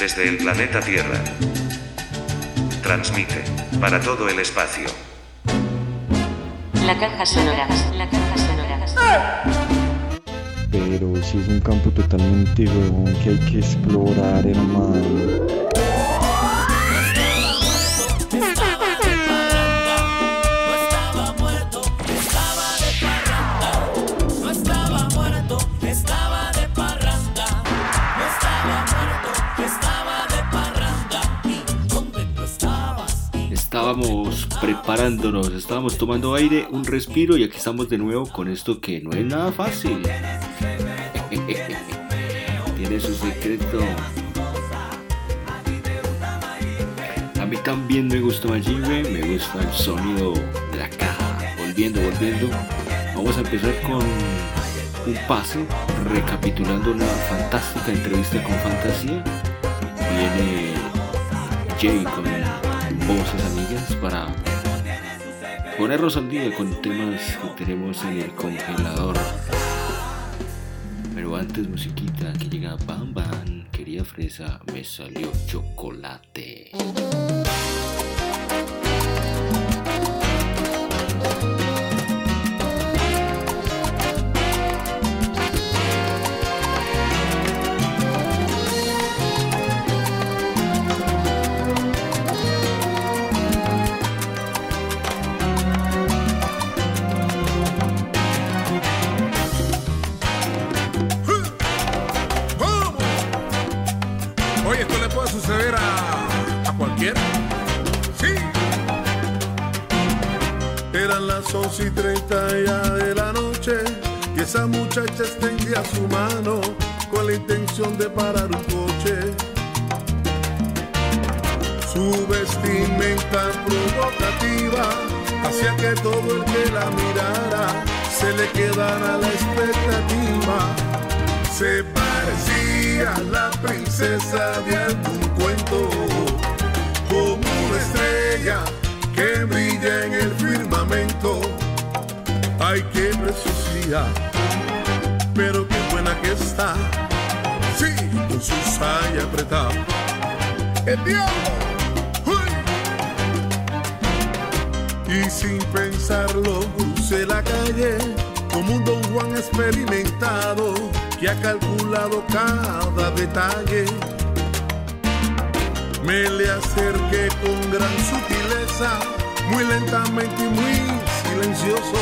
desde el planeta Tierra. Transmite para todo el espacio. La caja sonora, la caja sonora. Pero si es un campo totalmente huevón que hay que explorar, hermano. Preparándonos, estábamos tomando aire, un respiro y aquí estamos de nuevo con esto que no es nada fácil. Tiene su secreto. A mí también me gusta Majive, me gusta el sonido de la caja. Volviendo, volviendo. Vamos a empezar con un pase recapitulando una fantástica entrevista con Fantasía. Viene Jay con voces amigas para ponernos al día con temas que tenemos en el congelador. Pero antes musiquita que llega Bam Bam, quería fresa, me salió chocolate. Y treinta ya de la noche y esa muchacha extendía su mano con la intención de parar un coche. Su vestimenta provocativa hacía que todo el que la mirara se le quedara la expectativa. Se parecía a la princesa de algún pero qué buena que está. Sí, con su saya apretada. ¡El diablo! Y sin pensarlo crucé la calle como un don Juan experimentado que ha calculado cada detalle me le acerqué con gran sutileza, muy lentamente y muy silencioso,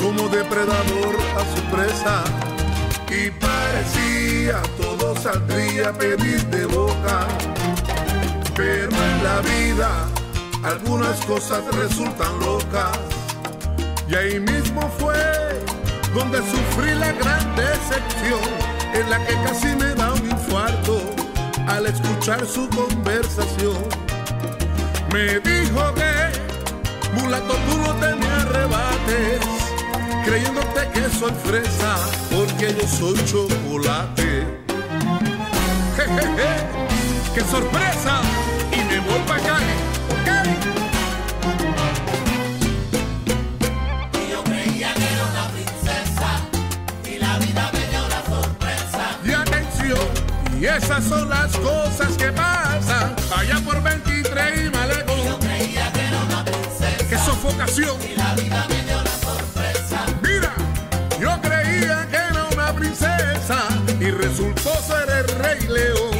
como depredador a su presa. Y parecía todo saldría a pedir de boca, pero en la vida algunas cosas resultan locas. Y ahí mismo fue donde sufrí la gran decepción, en la que casi me da un infarto al escuchar su conversación. Me dijo que, mulato, tú no te me arrebates, creyéndote que soy fresa, porque yo soy chocolate. Jejeje, qué sorpresa, y me voy para acá, ¿ok? Y esas son las cosas que pasan allá por 23 y Malecón. Yo creía que era una princesa. Qué sofocación. Y la vida me dio la y resultó ser el rey león.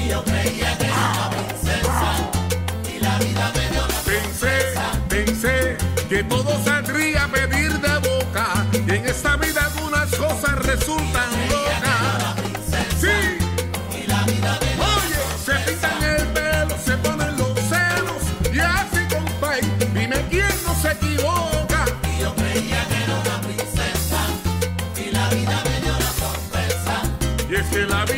Que la vida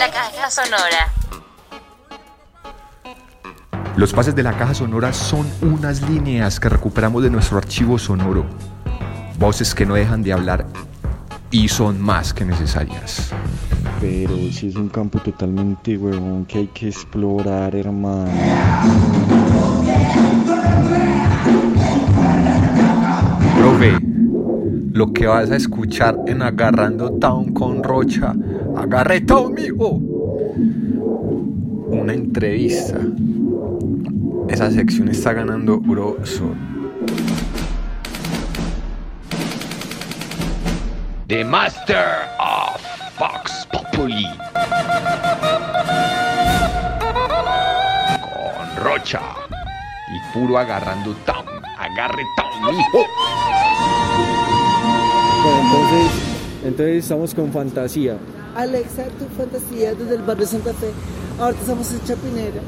La caja sonora. Los pases de la caja sonora son unas líneas que recuperamos de nuestro archivo sonoro. Voces que no dejan de hablar y son más que necesarias. Pero si es un campo totalmente huevón que hay que explorar, hermano. Profe, lo que vas a escuchar en Agarrando Town con Rocha, agarre Town, mijo. Una entrevista. Esa sección está ganando grosso. The Master of Fox Populi. Con Rocha. Y puro agarrando Town. Agarre Town, mijo. Bueno, entonces, entonces estamos con fantasía. Alexa, tu fantasía desde el barrio Santa Fe. Ahorita estamos en Chapinero.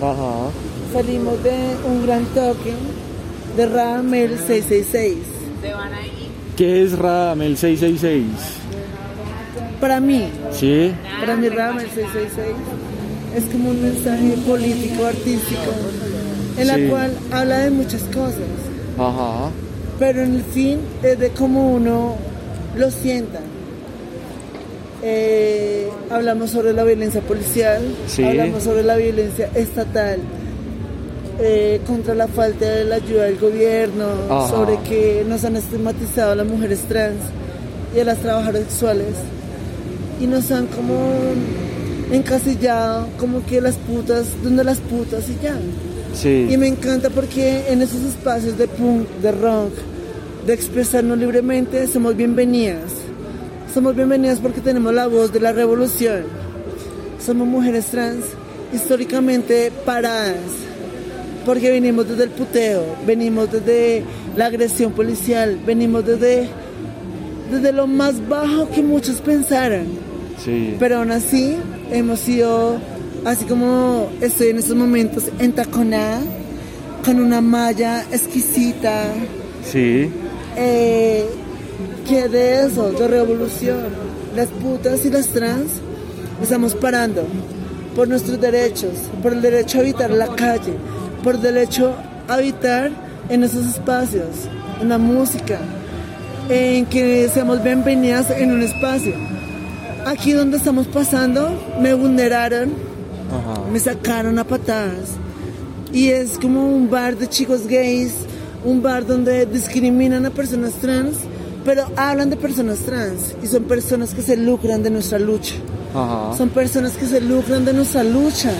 Ajá. Salimos de un gran toque de Ramel 666. ¿Qué es Radamel 666? Para mí, ¿Sí? para mí Ramel 666 es como un mensaje político, artístico, en la Sí. cual habla de muchas cosas, Ajá. pero en el fin es de cómo uno lo sienta. Eh, hablamos sobre la violencia policial, Sí. hablamos sobre la violencia estatal, eh, contra la falta de la ayuda del gobierno, Ajá. sobre que nos han estigmatizado a las mujeres trans y a las trabajadoras sexuales y nos han como encasillado como que las putas, donde las putas y ya. Sí. Y me encanta porque en esos espacios de punk, de rock, de expresarnos libremente, somos bienvenidas. Somos bienvenidas porque tenemos la voz de la revolución. Somos mujeres trans históricamente paradas. Porque venimos desde el puteo, venimos desde la agresión policial, venimos desde, desde lo más bajo que muchos pensaran. Sí. Pero aún así hemos sido, así como estoy en estos momentos, entaconada, con una malla exquisita, Sí. eh, que de eso, de revolución, las putas y las trans, estamos parando por nuestros derechos, por el derecho a habitar la calle, por el derecho a habitar en esos espacios, en la música, en que seamos bienvenidas en un espacio. Aquí donde estamos pasando, me vulneraron, Ajá. me sacaron a patadas. Y es como un bar de chicos gays, un bar donde discriminan a personas trans, pero hablan de personas trans y son personas que se lucran de nuestra lucha. Ajá. Son personas que se lucran de nuestra lucha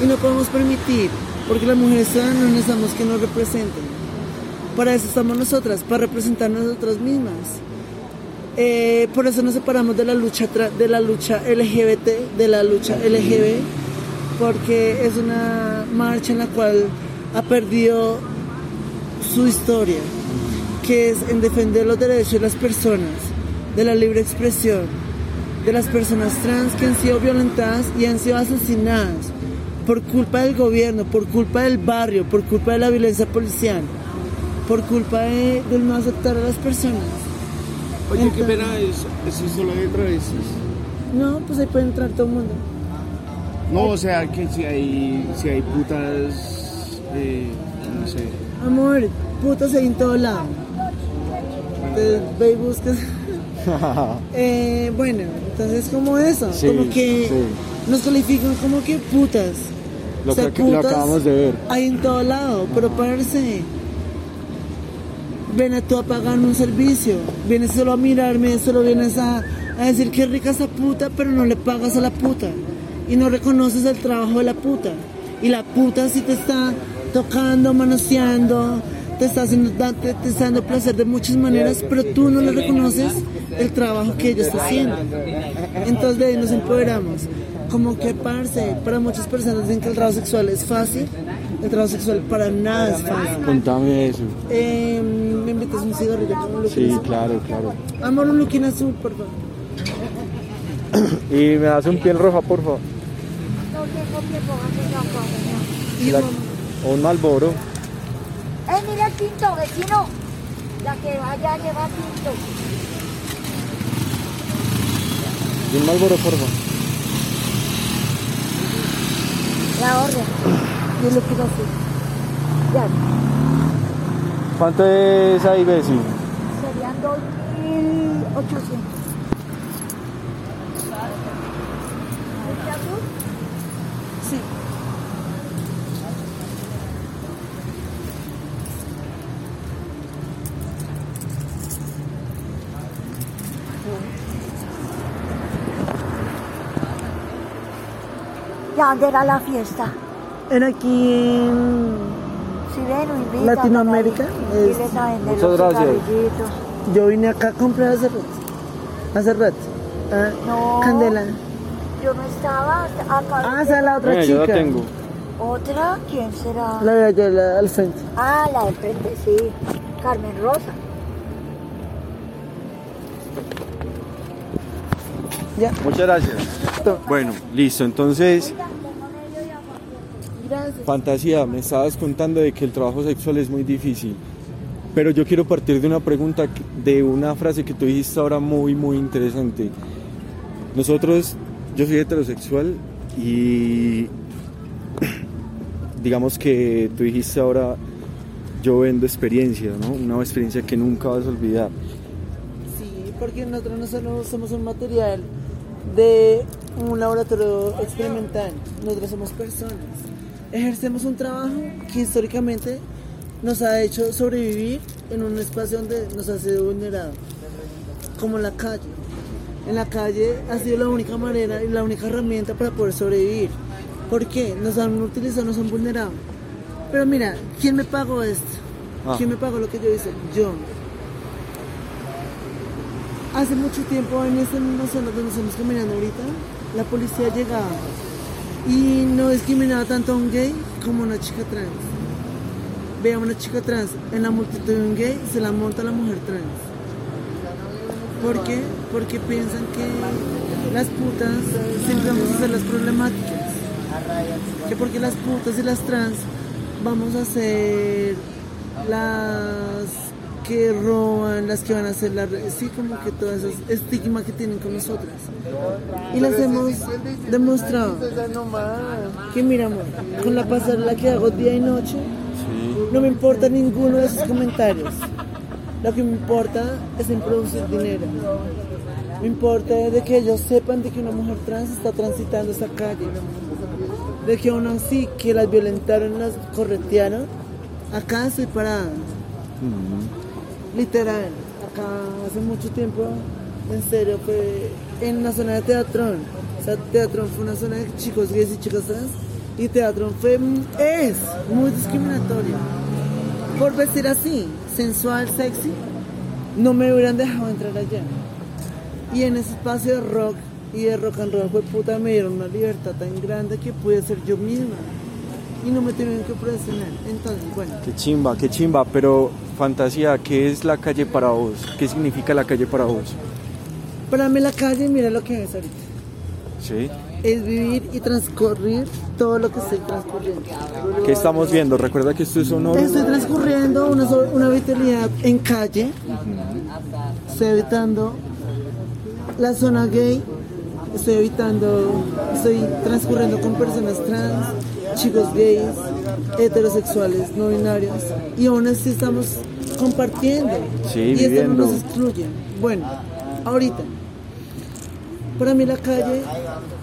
y no podemos permitir, porque las mujeres trans no necesitamos que nos representen. Para eso estamos nosotras, para representar nosotras mismas. Eh, por eso nos separamos de la lucha de la lucha LGBT, de la lucha LGB, porque es una marcha en la cual ha perdido su historia, que es en defender los derechos de las personas, de la libre expresión, de las personas trans que han sido violentadas y han sido asesinadas por culpa del gobierno, por culpa del barrio, por culpa de la violencia policial, por culpa de, del no aceptar a las personas. Oye, qué pena es, es solo de travestis. No, pues ahí puede entrar todo el mundo. No, o sea, que si hay, si hay putas, eh, no sé. Amor, putas hay en todo lado. Entonces ve y buscas. Eh, bueno, entonces como eso, Sí, como que sí. nos califican como que putas. Lo O sea, que- lo acabamos de ver. Hay en todo lado, pero parce, ven a tú a pagarme un servicio, vienes solo a mirarme, solo vienes a, a decir que rica esa puta, pero no le pagas a la puta y no reconoces el trabajo de la puta. Y la puta sí te está tocando, manoseando, te está, haciendo, te, te está dando placer de muchas maneras, pero tú no le reconoces el trabajo que ella está haciendo. Entonces de ahí nos empoderamos. Como que, parce, para muchas personas dicen que el trabajo sexual es fácil, el trabajo sexual para nada es fácil. Contame eso. Eh, me invitas un cigarrillo con un Sí, azul? claro, claro. Amor, un looking azul, por favor. Y me das un piel roja, por favor. O un malboro. ¡Eh, mira el tinto, vecino! La que vaya lleva tinto. Y un malboro, por favor. La orden. Y el looking azul. Ya, ¿Cuánto es ahí, vecino? serían 2.800. ¿Este azul? sí. ¿Y a dónde era la fiesta? Era aquí en... Si ven. Latinoamérica, es- Vienen a vender Muchas gracias. Yo vine acá a comprar hace rato. Hace rato. Ah, No. Candela. Yo no estaba hasta acá. Ah, esa es la otra yo chica. la tengo. ¿Otra? ¿Quién será? La de allá la- al frente. Ah, la de frente, sí. Carmen Rosa. Ya. Muchas gracias. Bueno, listo. Entonces, fantasía, me estabas contando de que el trabajo sexual es muy difícil. Pero yo quiero partir de una pregunta, de una frase que tú dijiste ahora muy, muy interesante. Nosotros, yo soy heterosexual y digamos que tú dijiste ahora, yo vendo experiencia, ¿no? Una experiencia que nunca vas a olvidar. Sí, porque nosotros no solo somos un material de un laboratorio experimental, nosotros somos personas. Ejercemos un trabajo que históricamente nos ha hecho sobrevivir en un espacio donde nos ha sido vulnerado, como la calle. En la calle ha sido la única manera y la única herramienta para poder sobrevivir. ¿Por qué? Nos han utilizado, nos han vulnerado. Pero mira, ¿quién me pagó esto? Ah. ¿Quién me pagó lo que yo hice? Yo. Hace mucho tiempo en esta misma zona donde estamos caminando ahorita, la policía llegaba y no discriminaba tanto a un gay como a una chica trans. Vea una chica trans en la multitud de un gay, se la monta la mujer trans. ¿Por qué? Porque piensan que las putas siempre vamos a ser las problemáticas. Que porque las putas y las trans vamos a ser las que roban, las que van a hacer la... Sí, como que todo ese estigma que tienen con nosotras. Y las hemos demostrado. Que mira, amor, con la pasarela que hago día y noche, no me importa ninguno de esos comentarios. Lo que me importa es en producir dinero. Me importa de que ellos sepan de que una mujer trans está transitando esa calle. De que aún así que las violentaron, las corretearon, acá estoy parada. Literal, acá hace mucho tiempo, en serio, fue en la zona de Teatrón. O sea, Teatrón fue una zona de chicos gays y chicas trans. Y Teatrón fue, es muy discriminatorio. Por vestir así, sensual, sexy, no me hubieran dejado entrar allá. Y en ese espacio de rock y de rock and roll, fue puta, me dieron una libertad tan grande que pude ser yo misma. Y no me tuvieron que presionar. Entonces, bueno. Qué chimba, qué chimba, pero fantasía, ¿qué es la calle para vos? ¿Qué significa la calle para vos? Para mí la calle, mira lo que es ahorita. Sí. es vivir y transcurrir todo lo que estoy transcurriendo. ¿Qué estamos viendo? Recuerda que esto es Sonoro. Estoy transcurriendo una, una vitalidad en calle. Estoy evitando la zona gay. Estoy evitando, estoy transcurriendo con personas trans, chicos gays, heterosexuales, no binarios. Y aún así estamos compartiendo. Sí, y esto no nos excluye. Bueno, ahorita. Para mí la calle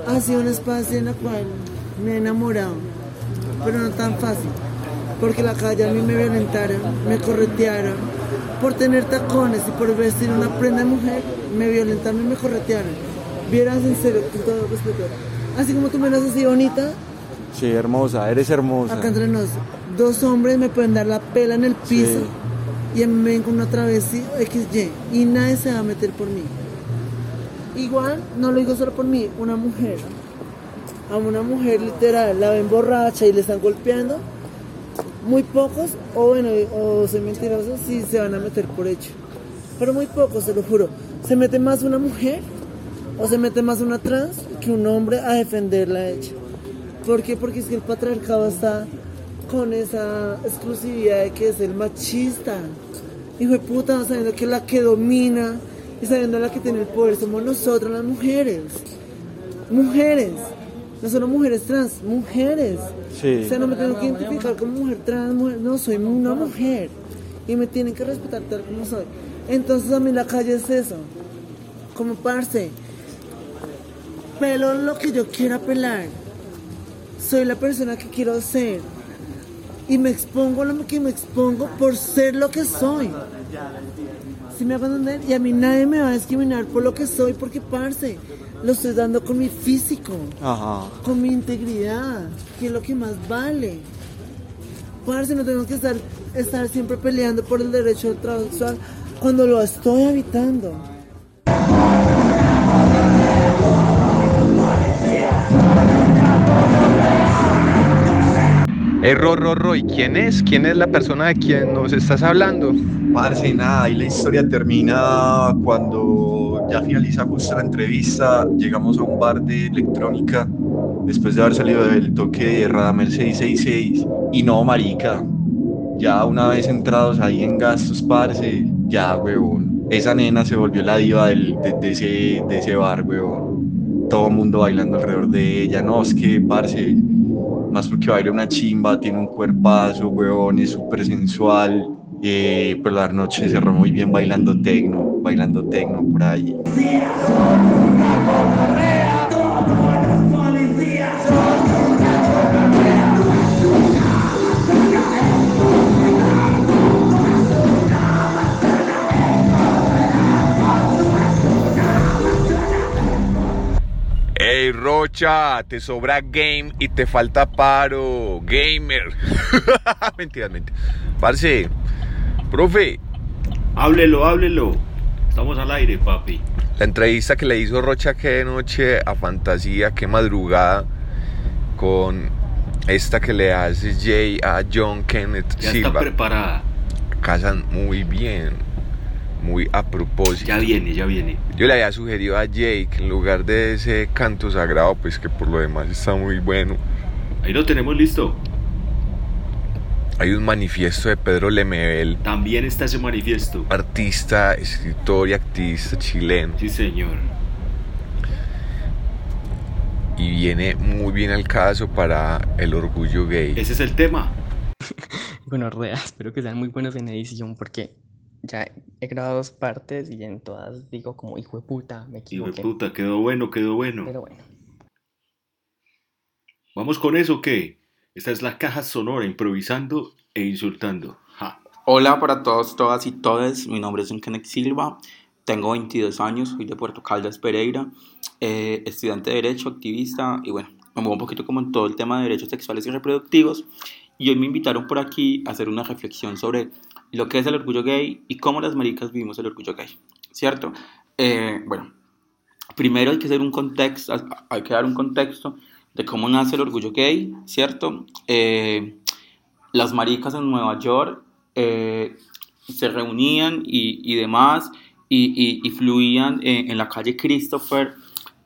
ha sido un espacio en el cual me he enamorado, pero no tan fácil, porque la calle a mí me violentaron, me corretearon, por tener tacones y por vestir una prenda de mujer, me violentaron y me corretearon. Vieras en serio, con todo respeto. Así como tú me lo haces así bonita, Sí, hermosa, eres hermosa. acá entre nos, dos hombres me pueden dar la pela en el piso y a mí me ven con una travesti XY y nadie se va a meter por mí. Igual, no lo digo solo por mí, una mujer. A una mujer literal la ven borracha y le están golpeando. Muy pocos, o bueno, o soy mentiroso, sí se van a meter por hecho. Pero muy pocos, se lo juro. Se mete más una mujer o se mete más una trans que un hombre a defenderla a ella. ¿Por qué? Porque es que el patriarcado está con esa exclusividad de que es el machista. Hijo de puta, sabiendo que la que domina y sabiendo la que tiene el poder somos nosotras las mujeres. Mujeres. No solo mujeres trans, mujeres. Sí. O sea, no me tengo que identificar como mujer trans, mujer. No, soy una mujer. Y me tienen que respetar tal como soy. Entonces a mí la calle es eso. Como parce. Pelo lo que yo quiera pelar. Soy la persona que quiero ser. Y me expongo a lo que me expongo por ser lo que soy. ¿Sí me hago entender? Y a mí nadie me va a discriminar por lo que soy, porque parce, lo estoy dando con mi físico, Ajá. con mi integridad, que es lo que más vale. Parce, no tengo que estar, estar siempre peleando por el derecho al sexual cuando lo estoy habitando. Error, Rorro, ¿y quién es? ¿Quién es la persona de quien nos estás hablando? Parce, nada, ahí la historia termina cuando ya finaliza justo la entrevista, llegamos a un bar de electrónica después de haber salido del toque de Radamel 666 y no, marica, ya una vez entrados ahí en gastos, parce, ya, huevón, esa nena se volvió la diva del- de, de ese, de ese bar, huevón, todo el mundo bailando alrededor de ella, no, es que, parce, más porque baila una chimba, tiene un cuerpazo, huevón, es súper sensual. Eh, por la noche cerró muy bien bailando tecno, bailando tecno por ahí. Rocha, te sobra game y te falta paro. Gamer. mentira, mentira. Parce, profe, Háblelo, háblelo. Estamos al aire, papi. la entrevista que le hizo Rocha que noche a Fantasía, qué madrugada, con esta que le hace Jay a John Kenneth Ya Silva. está preparada. Casan muy bien, muy a propósito. Ya viene, ya viene. Yo le había sugerido a Jay que en lugar de ese canto sagrado, pues que por lo demás está muy bueno, Ahí lo tenemos listo. hay un manifiesto de Pedro Lemebel, También está ese manifiesto. artista, escritor y activista chileno. Sí, señor. Y viene muy bien al caso para el orgullo gay. Ese es el tema. Bueno, Rea, espero que sean muy buenos en edición porque ya he grabado dos partes y en todas digo como hijo de puta, me Hijo de equivoqué. puta, quedó bueno, quedó bueno. Pero bueno. ¿Vamos con eso o qué? Esta es la caja sonora improvisando e insultando. Ja. Hola para todos, todas y todes. Mi nombre es Kenneth Silva. Tengo 22 años, soy de Puerto Caldas, Pereira. eh, estudiante de Derecho, activista y bueno, me muevo un poquito como en todo el tema de derechos sexuales y reproductivos. Y hoy me invitaron por aquí a hacer una reflexión sobre lo que es el orgullo gay y cómo las maricas vivimos el orgullo gay. ¿Cierto? Eh, bueno, primero hay que hacer un contexto, hay que dar un contexto de cómo nace el orgullo gay, ¿cierto? Eh, las maricas en Nueva York eh, se reunían y, y demás y, fluían en, la calle Christopher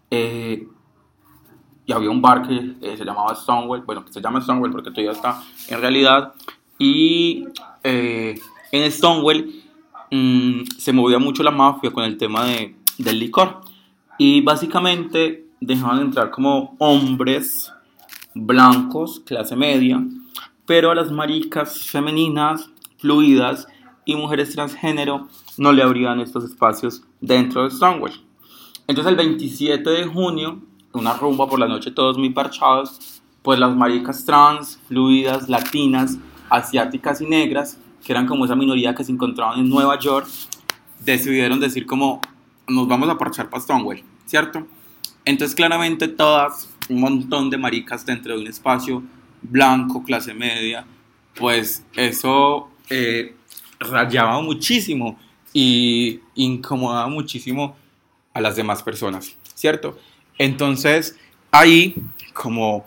y había un bar que se llamaba Stonewall, bueno, que se llama Stonewall porque todavía está en realidad, y eh, en Stonewall mm, se movía mucho la mafia con el tema de, del licor, y básicamente dejaban entrar como hombres blancos, clase media, pero a las maricas femeninas, fluidas y mujeres transgénero no le abrían estos espacios dentro de Stonewall. Entonces el 27 de junio, una rumba por la noche, todos muy parchados, pues las maricas trans, fluidas, latinas, asiáticas y negras, que eran como esa minoría que se encontraban en Nueva York, decidieron decir como, nos vamos a parchar para Stonewall, ¿cierto? Entonces claramente todas, un montón de maricas dentro de un espacio blanco, clase media, pues eso eh, rayaba muchísimo y incomodaba muchísimo a las demás personas, ¿cierto? Entonces, ahí, como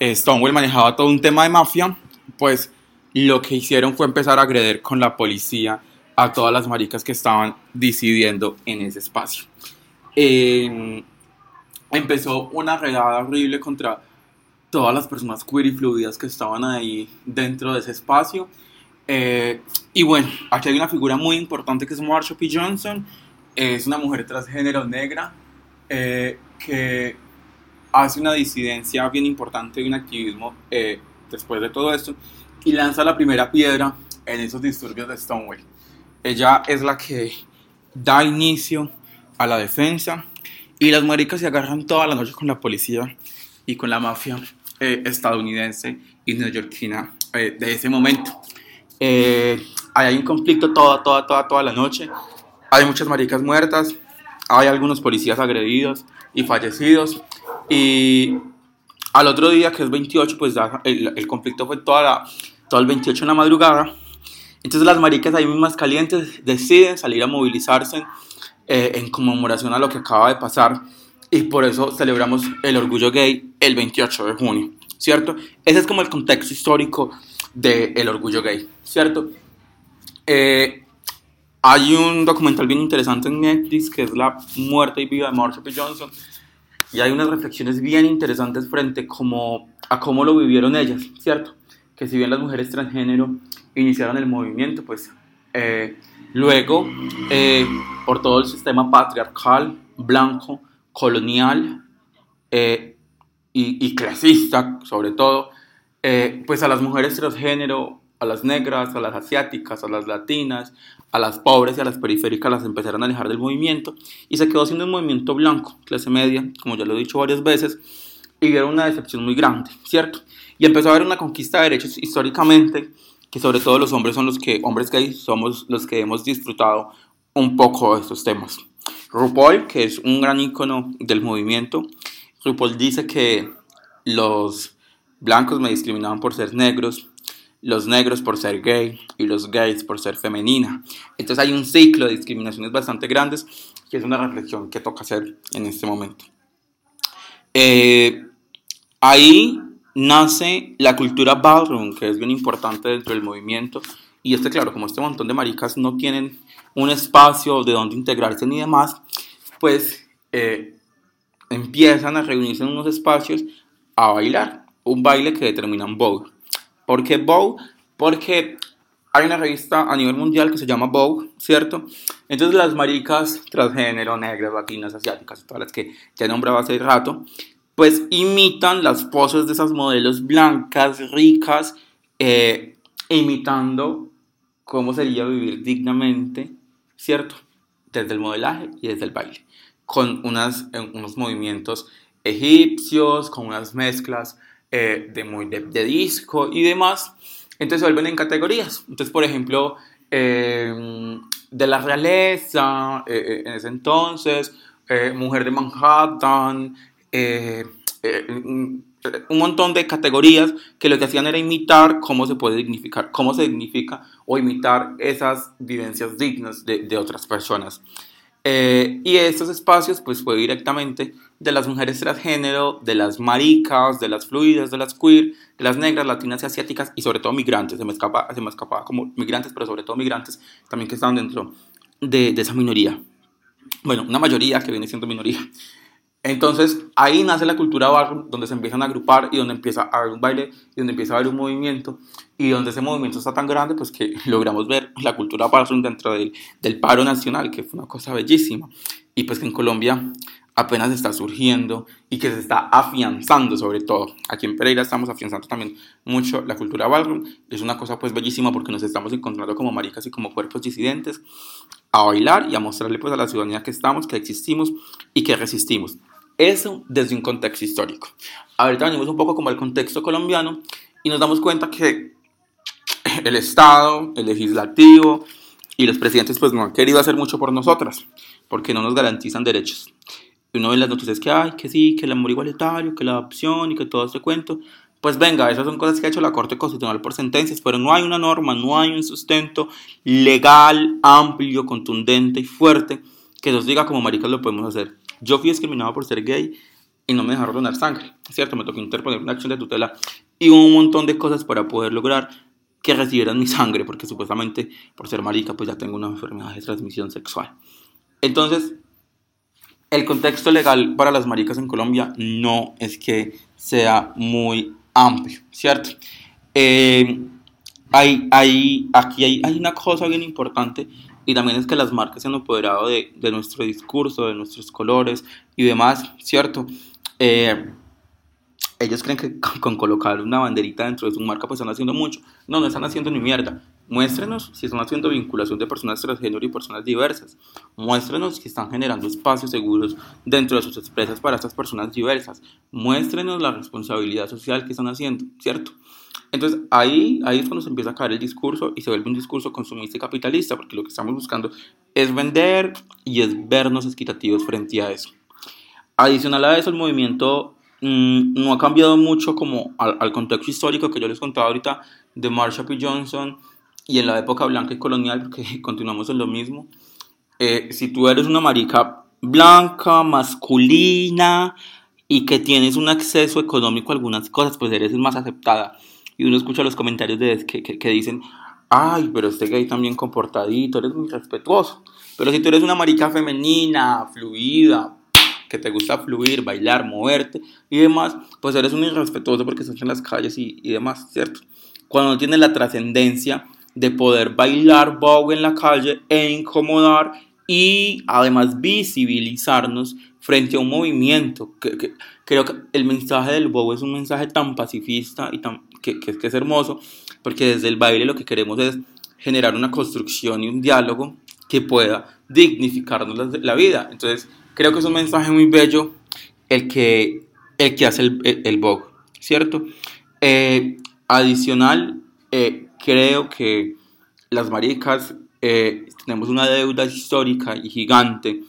Stonewall manejaba todo un tema de mafia, pues lo que hicieron fue empezar a agredir con la policía a todas las maricas que estaban decidiendo en ese espacio. Eh, empezó una redada horrible contra todas las personas queer y fluidas que estaban ahí dentro de ese espacio. Eh, y bueno, aquí hay una figura muy importante que es Marsha P. Johnson. Es una mujer transgénero negra eh, que hace una disidencia bien importante y un activismo eh, después de todo esto y lanza la primera piedra en esos disturbios de Stonewall. Ella es la que da inicio a la defensa y las maricas se agarran toda la noche con la policía y con la mafia eh, estadounidense y neoyorquina eh, de ese momento. Eh, hay un conflicto toda, toda, toda, toda la noche. Hay muchas maricas muertas, hay algunos policías agredidos y fallecidos. Y al otro día, que es 28, pues el, el conflicto fue toda la, todo el 28 en la madrugada. Entonces las maricas ahí mismas calientes deciden salir a movilizarse eh, en conmemoración a lo que acaba de pasar y por eso celebramos el orgullo gay el 28 de junio, ¿cierto? Ese es como el contexto histórico del orgullo gay, ¿cierto? Eh, hay un documental bien interesante en Netflix que es La muerte y vida de Marsha P. Johnson y hay unas reflexiones bien interesantes frente como, a cómo lo vivieron ellas, ¿cierto? Que si bien las mujeres transgénero iniciaron el movimiento, pues eh, luego eh, por todo el sistema patriarcal, blanco, colonial eh, y, y, clasista, sobre todo, pues a las mujeres transgénero, a las negras, a las asiáticas, a las latinas, a las pobres y a las periféricas las empezaron a alejar del movimiento y se quedó siendo un movimiento blanco, clase media, como ya lo he dicho varias veces, y era una decepción muy grande, ¿cierto? Y empezó a haber una conquista de derechos históricamente, que sobre todo los hombres son los que, hombres gays, somos los que hemos disfrutado un poco de estos temas. RuPaul, que es un gran icono del movimiento, RuPaul dice que los blancos me discriminaban por ser negros, los negros por ser gay y los gays por ser femenina. Entonces hay un ciclo de discriminaciones bastante grandes que es una reflexión que toca hacer en este momento. Eh, ahí nace la cultura ballroom, que es bien importante dentro del movimiento. Y este, claro, como este montón de maricas no tienen un espacio de donde integrarse ni demás, pues eh, empiezan a reunirse en unos espacios a bailar, un baile que determinan Vogue. ¿Por qué Vogue? Porque hay una revista a nivel mundial que se llama Vogue, ¿cierto? Entonces las maricas transgénero, negras, latinas, asiáticas, todas las que ya nombraba hace rato, pues imitan las poses de esas modelos blancas, ricas, eh, imitando cómo sería vivir dignamente ¿cierto? Desde el modelaje y desde el baile, con unas, eh, unos movimientos egipcios, con unas mezclas eh, de, muy, de, disco y demás. Entonces vuelven en categorías. Entonces, por ejemplo, em, de la realeza, eh, en ese entonces, mujer de Manhattan, un montón de categorías que lo que hacían era imitar cómo se puede dignificar, cómo se dignifica o imitar esas vivencias dignas de, de otras personas. Eh, y estos espacios pues fue directamente de las mujeres transgénero, de las maricas, de las fluidas, de las queer, de las negras, latinas y asiáticas y sobre todo migrantes, se me escapa, se me escapaba como migrantes, pero sobre todo migrantes también que estaban dentro de, de esa minoría. Bueno, una mayoría que viene siendo minoría. Entonces ahí nace la cultura barro, donde se empiezan a agrupar y donde empieza a haber un baile y donde empieza a haber un movimiento y donde ese movimiento está tan grande pues que logramos ver la cultura barro dentro del, del paro nacional, que fue una cosa bellísima. Y pues que en Colombia apenas está surgiendo y que se está afianzando sobre todo. Aquí en Pereira estamos afianzando también mucho la cultura ballroom. Es una cosa pues bellísima porque nos estamos encontrando como maricas y como cuerpos disidentes a bailar y a mostrarle pues a la ciudadanía que estamos, que existimos y que resistimos. Eso desde un contexto histórico. Ahorita venimos un poco como el contexto colombiano y nos damos cuenta que el Estado, el legislativo y los presidentes pues no han querido hacer mucho por nosotras porque no nos garantizan derechos. Y uno ve las noticias que hay, que sí, que el amor igualitario, que la adopción y que todo este cuento. Pues venga, esas son cosas que ha hecho la Corte Constitucional por sentencias, pero no hay una norma, no hay un sustento legal, amplio, contundente y fuerte que nos diga como maricas lo podemos hacer. Yo fui discriminado por ser gay y no me dejaron donar sangre, ¿cierto? Me tocó interponer una acción de tutela y un montón de cosas para poder lograr que recibieran mi sangre, porque supuestamente por ser marica pues ya tengo una enfermedad de transmisión sexual. Entonces, el contexto legal para las maricas en Colombia no es que sea muy amplio, ¿cierto? Eh, hay, hay, aquí hay, hay, una cosa bien importante y también es que las marcas se han apoderado de, de nuestro discurso, de nuestros colores y demás, ¿cierto? Eh, ellos creen que con colocar una banderita dentro de su marca pues están haciendo mucho. No, no están haciendo ni mierda. Muéstrenos si están haciendo vinculación de personas transgénero y personas diversas. Muéstrenos si están generando espacios seguros dentro de sus empresas para estas personas diversas. Muéstrenos la responsabilidad social que están haciendo, ¿cierto? Entonces ahí, ahí es cuando se empieza a caer el discurso y se vuelve un discurso consumista y capitalista, porque lo que estamos buscando es vender y es vernos equitativos frente a eso. Adicional a eso, el movimiento mmm, no ha cambiado mucho como al, al, contexto histórico que yo les contaba ahorita de Marsha P. Johnson y en la época blanca y colonial, porque continuamos en lo mismo. Eh, si tú eres una marica blanca, masculina y que tienes un acceso económico a algunas cosas, pues eres más aceptada. Y uno escucha los comentarios de, que, que, que dicen, ay, pero este gay también comportadito, eres muy respetuoso. Pero si tú eres una marica femenina, fluida, que te gusta fluir, bailar, moverte y demás, pues eres un irrespetuoso porque estás en las calles y, y demás, ¿cierto? Cuando no tienes la trascendencia de poder bailar Vogue en la calle e incomodar y además visibilizarnos frente a un movimiento. Que, que, creo que el mensaje del Vogue es un mensaje tan pacifista y tan, que, que, que es hermoso, porque desde el baile lo que queremos es generar una construcción y un diálogo que pueda dignificarnos la, la vida. Entonces, creo que es un mensaje muy bello el que, el que hace el, el, el ¿cierto? Eh, adicional, eh, creo que las maricas eh, tenemos una deuda histórica y gigante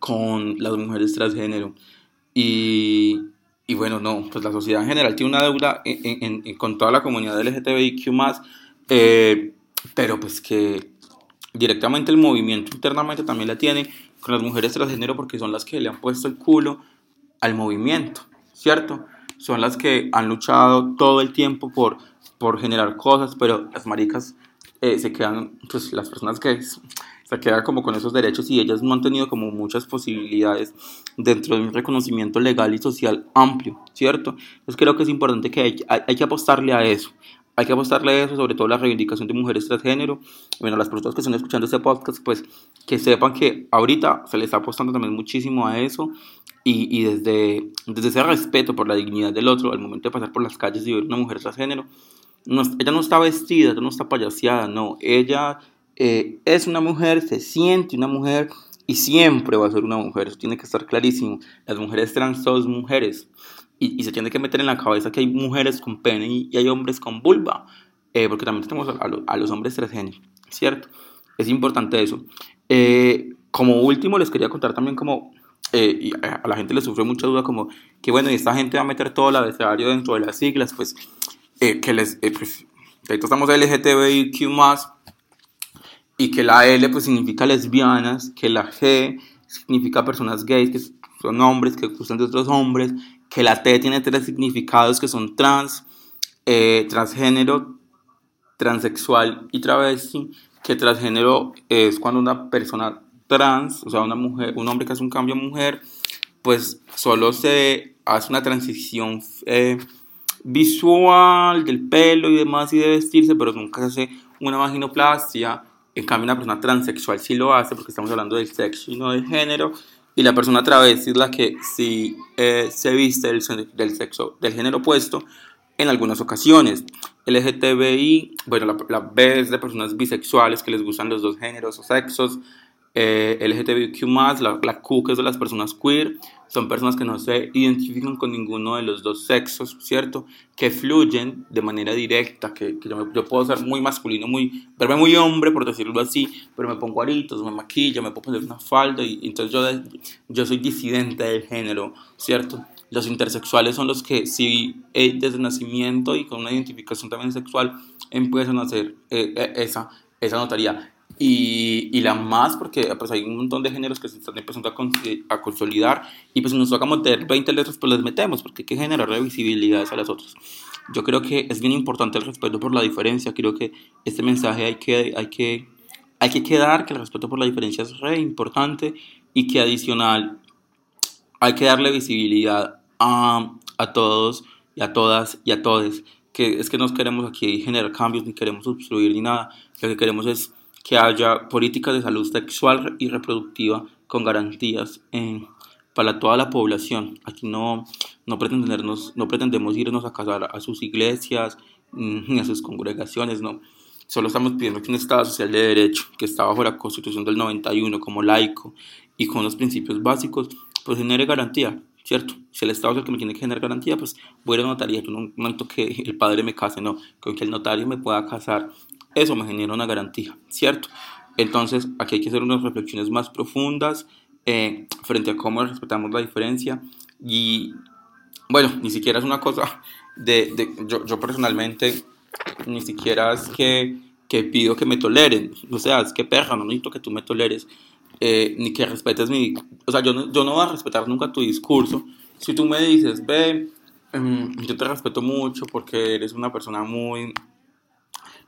con las mujeres transgénero. Y, y bueno, no, pues la sociedad en general tiene una deuda en, con toda la comunidad LGTBIQ, eh, pero pues que directamente el movimiento internamente también la tiene con las mujeres transgénero porque son las que le han puesto el culo al movimiento, ¿cierto? Son las que han luchado todo el tiempo por por generar cosas, pero las maricas eh, se quedan, pues las personas que se quedan como con esos derechos y ellas no han tenido como muchas posibilidades dentro de un reconocimiento legal y social amplio, ¿cierto? Entonces creo que es importante que hay, hay, hay que apostarle a eso, hay que apostarle a eso, sobre todo la reivindicación de mujeres transgénero. Bueno, las personas que están escuchando este podcast, pues que sepan que ahorita se les está apostando también muchísimo a eso y, y desde, desde ese respeto por la dignidad del otro, al momento de pasar por las calles y ver una mujer transgénero, no, ella no está vestida, ella no está payaseada, no, ella eh, es una mujer, se siente una mujer y siempre va a ser una mujer, eso tiene que estar clarísimo. Las mujeres trans son mujeres y, se tiene que meter en la cabeza que hay mujeres con pene y, hay hombres con vulva, eh, porque también tenemos a, a, a, los hombres transgénero, ¿cierto? Es importante eso. Eh, como último les quería contar también como a la gente le sufre mucha duda como que bueno, y esta gente va a meter todo el abecedario dentro de las siglas, pues que les, pues, estamos LGTBIQ+, y que la L pues significa lesbianas, que la G significa personas gays, que son hombres, que gustan de otros hombres, que la T tiene tres significados que son trans, eh, transgénero, transexual y travesti, que transgénero es cuando una persona trans, o sea, una mujer, un hombre que hace un cambio a mujer, pues solo se hace una transición eh, visual del pelo y demás y de vestirse, pero nunca se hace una vaginoplastia. En cambio, una persona transexual sí lo hace porque estamos hablando del sexo y no del género. Y la persona travesti es la que sí eh, se viste del, del, sexo, del género opuesto en algunas ocasiones. LGTBI, bueno, la, la B es de personas bisexuales que les gustan los dos géneros o sexos eh, LGTBQ+, la, la Q que es de las personas queer, son personas que no se identifican con ninguno de los dos sexos, ¿cierto? Que fluyen de manera directa, que, que yo, yo, puedo ser muy masculino, muy, verme muy hombre, por decirlo así, pero me pongo aritos, me maquillo, me puedo poner una falda, y, y entonces yo, yo soy disidente del género, ¿cierto? Los intersexuales son los que sí eh, desde nacimiento y con una identificación también sexual empiezan a hacer eh, eh esa, esa notaría. Y, y, más, porque pues hay un montón de géneros que se están empezando a, a consolidar y pues si nos toca meter 20 letras, pues les metemos, porque hay que generar visibilidades a las otras. Yo creo que es bien importante el respeto por la diferencia, creo que este mensaje hay que, hay que, hay que quedar, que el respeto por la diferencia es re importante y que adicional hay que darle visibilidad a, a todos y a todas y a todos, que es que no queremos aquí generar cambios, ni queremos obstruir ni nada, lo que queremos es que haya políticas de salud sexual y reproductiva con garantías en, para toda la población. Aquí no, no, pretendemos, no pretendemos irnos a casar a sus iglesias mm, ni a sus congregaciones, no. Solo estamos pidiendo que un Estado social de derecho, que está bajo la Constitución del 91 como laico y con los principios básicos, pues genere garantía, ¿cierto? Si el Estado es el que me tiene que generar garantía, pues voy a la notaría. Yo no momento que el padre me case, no, con que el notario me pueda casar eso me genera una garantía, ¿cierto? Entonces, aquí hay que hacer unas reflexiones más profundas eh, frente a cómo respetamos la diferencia. Y bueno, ni siquiera es una cosa de, yo, personalmente, ni siquiera es que, que, pido que me toleren. O sea, es que perra, no necesito que tú me toleres, eh, ni que respetes mi... O sea, yo no, yo no voy a respetar nunca tu discurso. Si tú me dices, ve, um, yo te respeto mucho porque eres una persona muy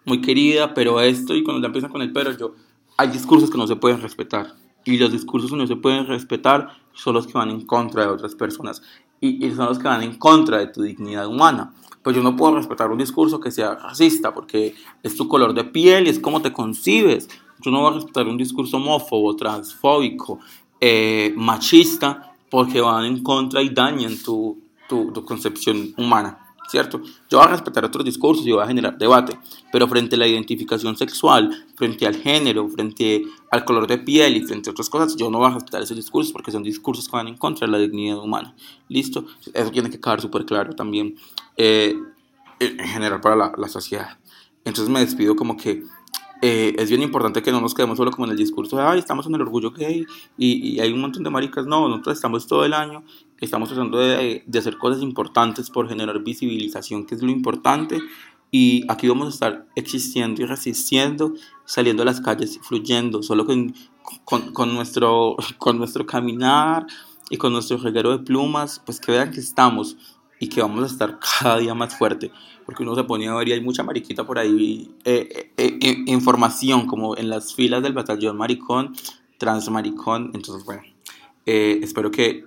muy querida, pero esto, y cuando ya empiezan con el pero, yo, hay discursos que no se pueden respetar. Y los discursos que no se pueden respetar son los que van en contra de otras personas. Y, y son los que van en contra de tu dignidad humana. Pues yo no puedo respetar un discurso que sea racista, porque es tu color de piel y es como te concibes. Yo no voy a respetar un discurso homófobo, transfóbico, eh, machista, porque van en contra y dañan tu, tu, tu concepción humana. ¿Cierto? Yo voy a respetar otros discursos y voy a generar debate, pero frente a la identificación sexual, frente al género, frente al color de piel y frente a otras cosas, yo no voy a respetar esos discursos porque son discursos que van en contra de la dignidad humana. ¿Listo? Eso tiene que quedar súper claro también eh, en general para la, la sociedad. Entonces me despido como que eh, es bien importante que no nos quedemos solo como en el discurso de, ay, estamos en el orgullo gay y, y, hay un montón de maricas. No, nosotros estamos todo el año, estamos tratando de, de, hacer cosas importantes por generar visibilización, que es lo importante. Y aquí vamos a estar existiendo y resistiendo, saliendo a las calles, fluyendo, solo con, con, con nuestro, con nuestro caminar y con nuestro reguero de plumas, pues que vean que estamos y que vamos a estar cada día más fuerte porque uno se ponía a ver y hay mucha mariquita por ahí, eh, eh, eh, información como en las filas del batallón maricón, transmaricón, entonces bueno, espero que,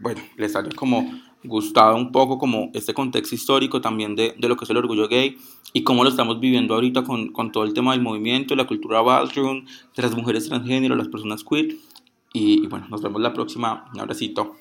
bueno, les haya como gustado un poco como este contexto histórico también de, de, lo que es el orgullo gay y cómo lo estamos viviendo ahorita con, con todo el tema del movimiento, la cultura bathroom, de las mujeres transgénero, las personas queer. Y, y bueno, nos vemos la próxima. Un abracito.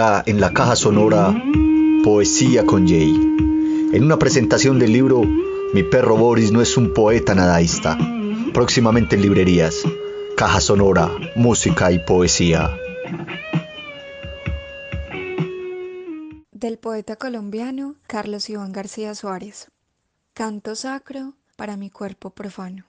En la caja sonora, Poesía con Jay. En una presentación del libro Mi perro Boris no es un poeta nadaísta. Próximamente en librerías. Caja sonora, música y poesía. Del poeta colombiano Carlos Iván García Suárez. Canto sacro para mi cuerpo profano.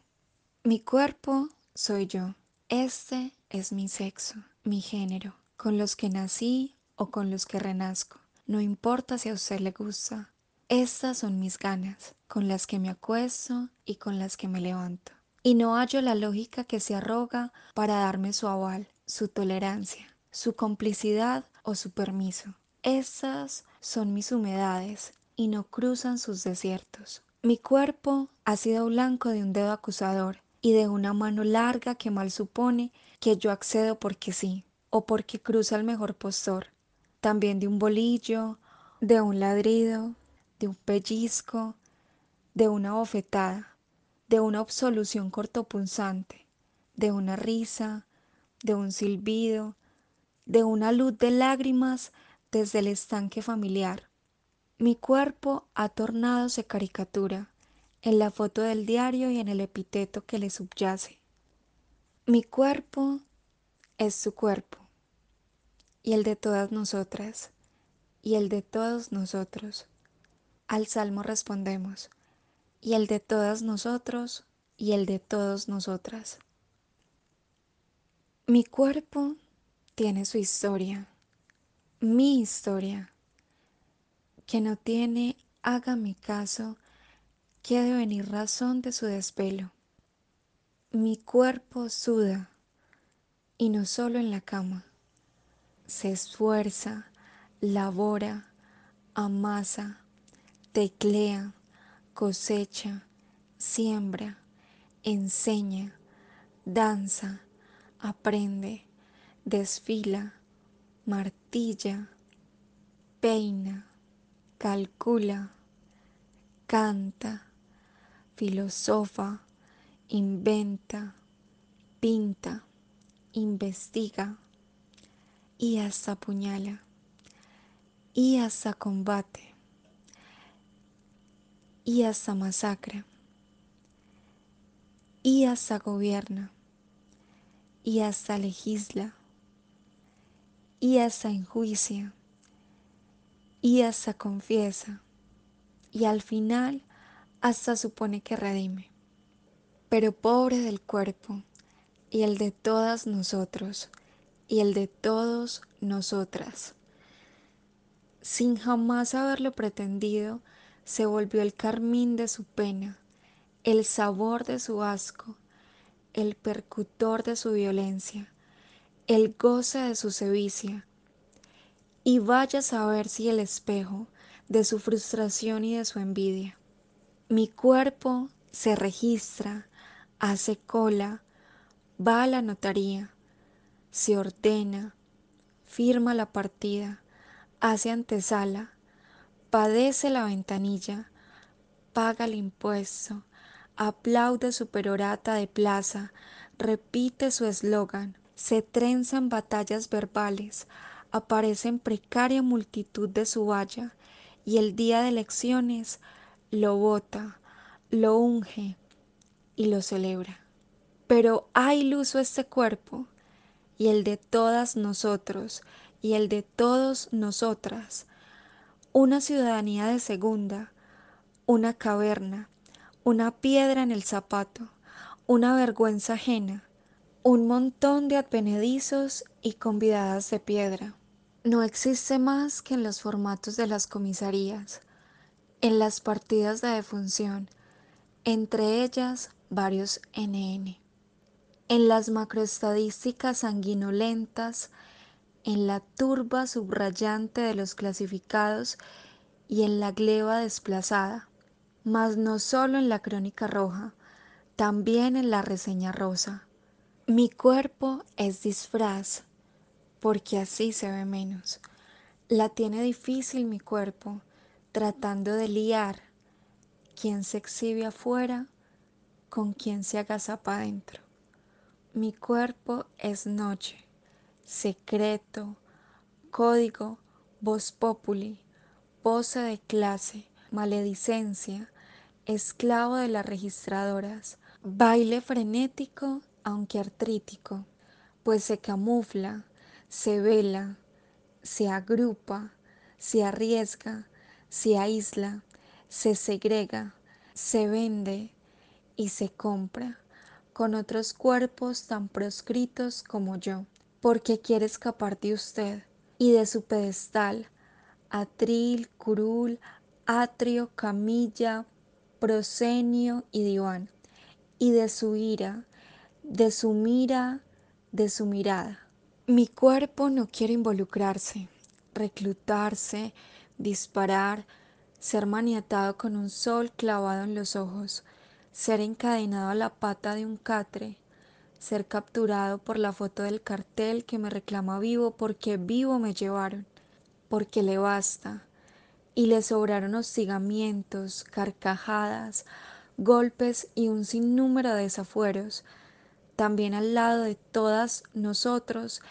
Mi cuerpo soy yo. Este es mi sexo, mi género con los que nací o con los que renazco. No importa si a usted le gusta. Estas son mis ganas, con las que me acuesto y con las que me levanto. Y no hallo la lógica que se arroga para darme su aval, su tolerancia, su complicidad o su permiso. Estas son mis humedades y no cruzan sus desiertos. Mi cuerpo ha sido blanco de un dedo acusador y de una mano larga que mal supone que yo accedo porque sí, o porque cruza el mejor postor, también de un bolillo, de un ladrido, de un pellizco, de una bofetada, de una absolución cortopunzante, de una risa, de un silbido, de una luz de lágrimas desde el estanque familiar. Mi cuerpo ha tornadose caricatura en la foto del diario y en el epíteto que le subyace. Mi cuerpo es su cuerpo, y el de todas nosotras, y el de todos nosotros. Al salmo respondemos, y el de todas nosotros, y el de todos nosotras. Mi cuerpo tiene su historia, mi historia, que no tiene, hágame caso, que ha de venir razón de su despelo. Mi cuerpo suda, y no solo en la cama. Se esfuerza, labora, amasa, teclea, cosecha, siembra, enseña, danza, aprende, desfila, martilla, peina, calcula, canta, filosofa, inventa, pinta, investiga y hasta apuñala y hasta combate y hasta masacra y hasta gobierna y hasta legisla y hasta enjuicia y hasta confiesa y al final hasta supone que redime. Pero pobre del cuerpo y el de todas nosotros y el de todos nosotras. Sin jamás haberlo pretendido, se volvió el carmín de su pena, el sabor de su asco, el percutor de su violencia, el goce de su sevicia. Y vaya a saber si el espejo de su frustración y de su envidia. Mi cuerpo se registra, hace cola, va a la notaría, se ordena, firma la partida, hace antesala, padece la ventanilla, paga el impuesto, aplaude su perorata de plaza, repite su eslogan, se trenzan batallas verbales, aparece en precaria multitud de su valla, y el día de elecciones lo vota, lo unge y lo celebra. Pero ha iluso este cuerpo y el de todas nosotros y el de todos nosotras, una ciudadanía de segunda, una caverna, una piedra en el zapato, una vergüenza ajena, un montón de advenedizos y convidadas de piedra. No existe más que en los formatos de las comisarías, en las partidas de defunción, entre ellas varios NN, en las macroestadísticas sanguinolentas, en la turba subrayante de los clasificados y en la gleba desplazada, mas no solo en la crónica roja, también en la reseña rosa. Mi cuerpo es disfraz, porque así se ve menos. La tiene difícil mi cuerpo, tratando de liar quien se exhibe afuera con quien se agazapa adentro. Mi cuerpo es noche, secreto, código, voz populi, pose de clase, maledicencia, esclavo de las registradoras, baile frenético aunque artrítico, pues se camufla, se vela, se agrupa, se arriesga, se aísla, se segrega, se vende y se compra con otros cuerpos tan proscritos como yo, porque quiere escapar de usted y de su pedestal, atril, curul, atrio, camilla, proscenio y diván, y de su ira, de su mira, de su mirada. Mi cuerpo no quiere involucrarse, reclutarse, disparar, ser maniatado con un sol clavado en los ojos, ser encadenado a la pata de un catre, ser capturado por la foto del cartel que me reclama vivo porque vivo me llevaron, porque le basta, y le sobraron hostigamientos, carcajadas, golpes y un sinnúmero de desafueros, también al lado de todas nosotros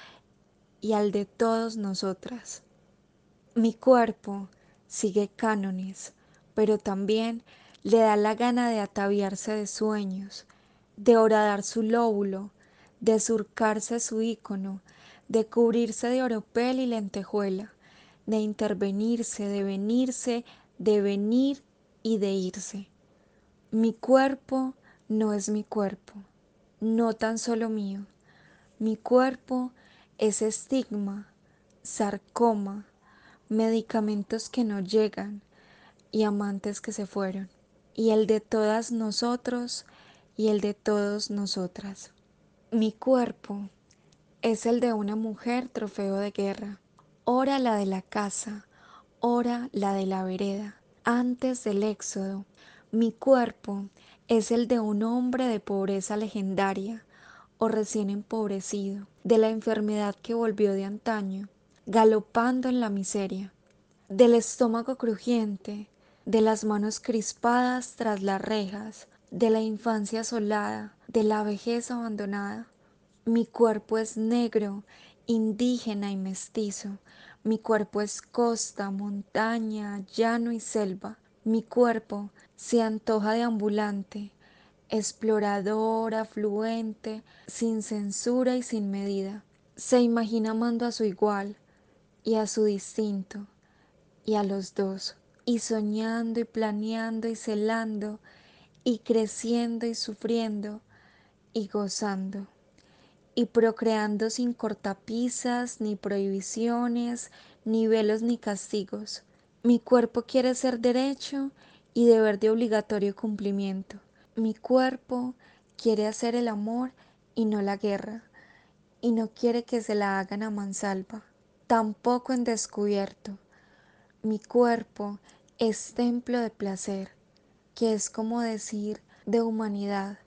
y al de todos nosotras. Mi cuerpo sigue cánones, pero también le da la gana de ataviarse de sueños, de horadar su lóbulo, de surcarse su ícono, de cubrirse de oropel y lentejuela, de intervenirse, de venirse, de venir y de irse. Mi cuerpo no es mi cuerpo, no tan solo mío. Mi cuerpo es estigma, sarcoma, medicamentos que no llegan y amantes que se fueron y el de todas nosotros y el de todos nosotras. Mi cuerpo es el de una mujer trofeo de guerra, ora la de la casa, ora la de la vereda, antes del éxodo. Mi cuerpo es el de un hombre de pobreza legendaria o recién empobrecido, de la enfermedad que volvió de antaño, galopando en la miseria, del estómago crujiente, de las manos crispadas tras las rejas, de la infancia asolada, de la vejez abandonada. Mi cuerpo es negro, indígena y mestizo. Mi cuerpo es costa, montaña, llano y selva. Mi cuerpo se antoja de ambulante, explorador, afluente, sin censura y sin medida. Se imagina amando a su igual y a su distinto y a los dos y soñando y planeando y celando y creciendo y sufriendo y gozando y procreando sin cortapisas, ni prohibiciones, ni velos, ni castigos. Mi cuerpo quiere ser derecho y deber de obligatorio cumplimiento. Mi cuerpo quiere hacer el amor y no la guerra, y no quiere que se la hagan a mansalva, tampoco en descubierto. Mi cuerpo es templo de placer, que es como decir de humanidad.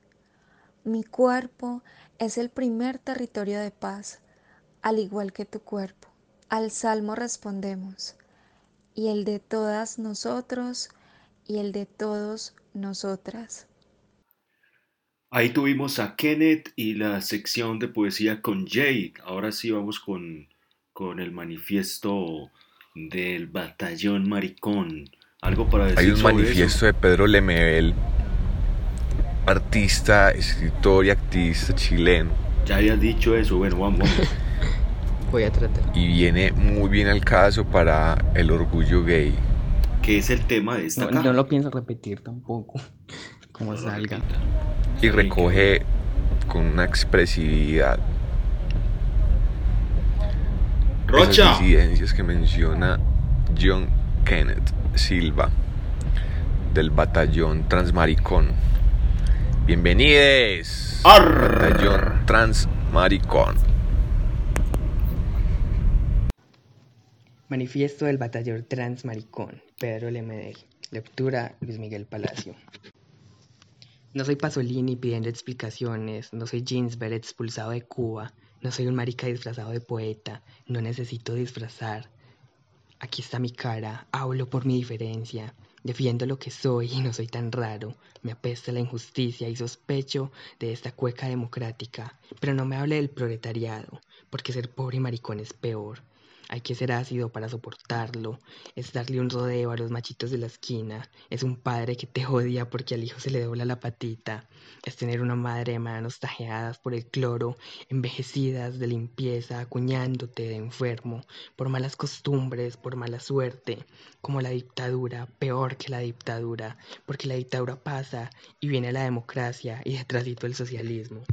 Mi cuerpo es el primer territorio de paz, al igual que tu cuerpo. Al salmo respondemos, y el de todas nosotros y el de todos nosotras. Ahí tuvimos a Kenneth y la sección de poesía con Jade. Ahora sí vamos con, con el manifiesto del batallón maricón. Algo para decir Hay un sobre manifiesto de Pedro Lemebel, artista, escritor y activista chileno. Ya habías dicho eso, bueno, vamos. Voy a tratar. Y viene muy bien al caso para el orgullo gay. ¿Qué es el tema de esta No, caja? no lo pienso repetir tampoco. Como salga. Y recoge con una expresividad Rocha. esas disidencias que menciona John Kenneth Silva del batallón Transmaricón. Bienvenidos, batallón Transmaricón. Manifiesto del Batallón Transmaricón, Pedro Lemedel. Lectura, Luis Miguel Palacio. No soy Pasolini pidiendo explicaciones, no soy Ginsberg expulsado de Cuba, no soy un marica disfrazado de poeta, no necesito disfrazar. Aquí está mi cara, hablo por mi diferencia, defiendo lo que soy y no soy tan raro, me apesta la injusticia y sospecho de esta cueca democrática, pero no me hable del proletariado, porque ser pobre y maricón es peor. Hay que ser ácido para soportarlo, es darle un rodeo a los machitos de la esquina, es un padre que te odia porque al hijo se le dobla la patita, es tener una madre de manos tajeadas por el cloro, envejecidas de limpieza, acuñándote de enfermo, por malas costumbres, por mala suerte, como la dictadura, peor que la dictadura, porque la dictadura pasa y viene la democracia y detrásito el socialismo.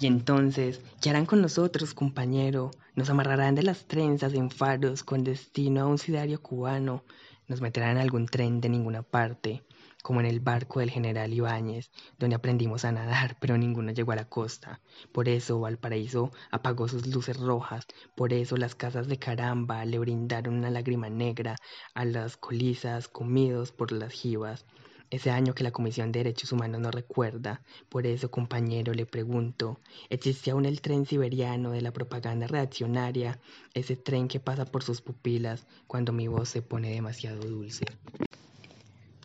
Y entonces, ¿qué harán con nosotros, compañero? Nos amarrarán de las trenzas en faros con destino a un sidario cubano. Nos meterán en algún tren de ninguna parte, como en el barco del general Ibáñez, donde aprendimos a nadar, pero ninguno llegó a la costa. Por eso Valparaíso apagó sus luces rojas, por eso las casas de caramba le brindaron una lágrima negra a las colizas comidos por las jivas. Ese año que la Comisión de Derechos Humanos no recuerda, por eso, compañero, le pregunto, ¿existe aún el tren siberiano de la propaganda reaccionaria, ese tren que pasa por sus pupilas cuando mi voz se pone demasiado dulce?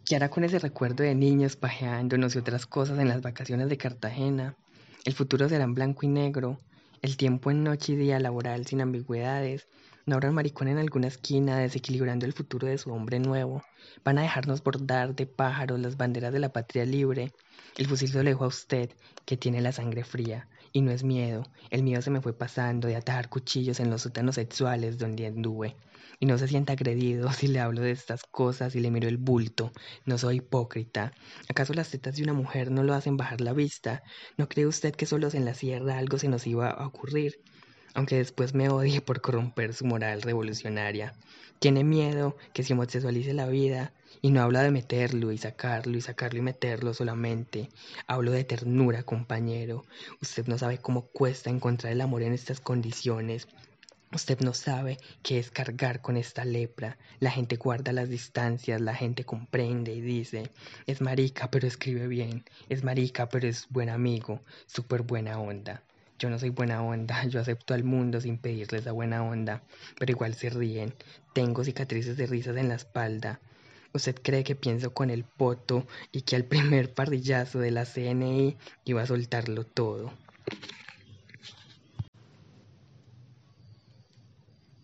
¿Qué hará con ese recuerdo de niños pajeándonos y otras cosas en las vacaciones de Cartagena? El futuro será en blanco y negro, el tiempo en noche y día laboral sin ambigüedades, un maricón en alguna esquina desequilibrando el futuro de su hombre nuevo. Van a dejarnos bordar de pájaros las banderas de la patria libre. El fusil se lo dejo a usted, que tiene la sangre fría. Y no es miedo. El miedo se me fue pasando de atajar cuchillos en los sótanos sexuales donde anduve. Y no se sienta agredido si le hablo de estas cosas y le miro el bulto. No soy hipócrita. ¿Acaso las tetas de una mujer no lo hacen bajar la vista? ¿No cree usted que solos en la sierra algo se nos iba a ocurrir? Aunque después me odie por corromper su moral revolucionaria. Tiene miedo que se homosexualice la vida y no habla de meterlo y sacarlo y sacarlo y meterlo solamente. Hablo de ternura, compañero. Usted no sabe cómo cuesta encontrar el amor en estas condiciones. Usted no sabe qué es cargar con esta lepra. La gente guarda las distancias, la gente comprende y dice, es marica pero escribe bien, es marica pero es buen amigo, súper buena onda. Yo no soy buena onda, yo acepto al mundo sin pedirles la buena onda, pero igual se ríen. Tengo cicatrices de risas en la espalda. ¿Usted cree que pienso con el poto y que al primer parrillazo de la CNI iba a soltarlo todo?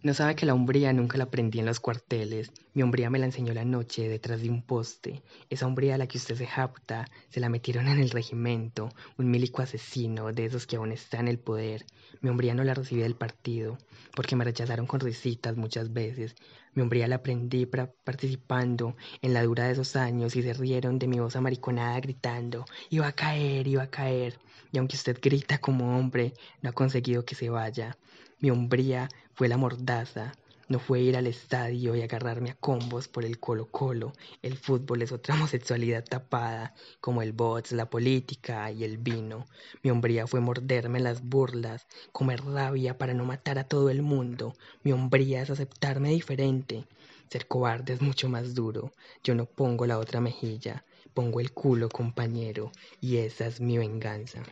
No sabe que la hombría nunca la aprendí en los cuarteles. Mi hombría me la enseñó la noche detrás de un poste. Esa hombría a la que usted se japta, se la metieron en el regimiento. Un milico asesino, de esos que aún está en el poder. Mi hombría no la recibí del partido, porque me rechazaron con risitas muchas veces. Mi hombría la aprendí participando en la dura de esos años y se rieron de mi voz amariconada gritando, iba a caer, iba a caer. Y aunque usted grita como hombre, no ha conseguido que se vaya. Mi hombría fue la mordaza, no fue ir al estadio y agarrarme a combos por el colo colo. El fútbol es otra homosexualidad tapada, como el bots, la política y el vino. Mi hombría fue morderme las burlas, comer rabia para no matar a todo el mundo. Mi hombría es aceptarme diferente. Ser cobarde es mucho más duro. Yo no pongo la otra mejilla, pongo el culo, compañero, y esa es mi venganza.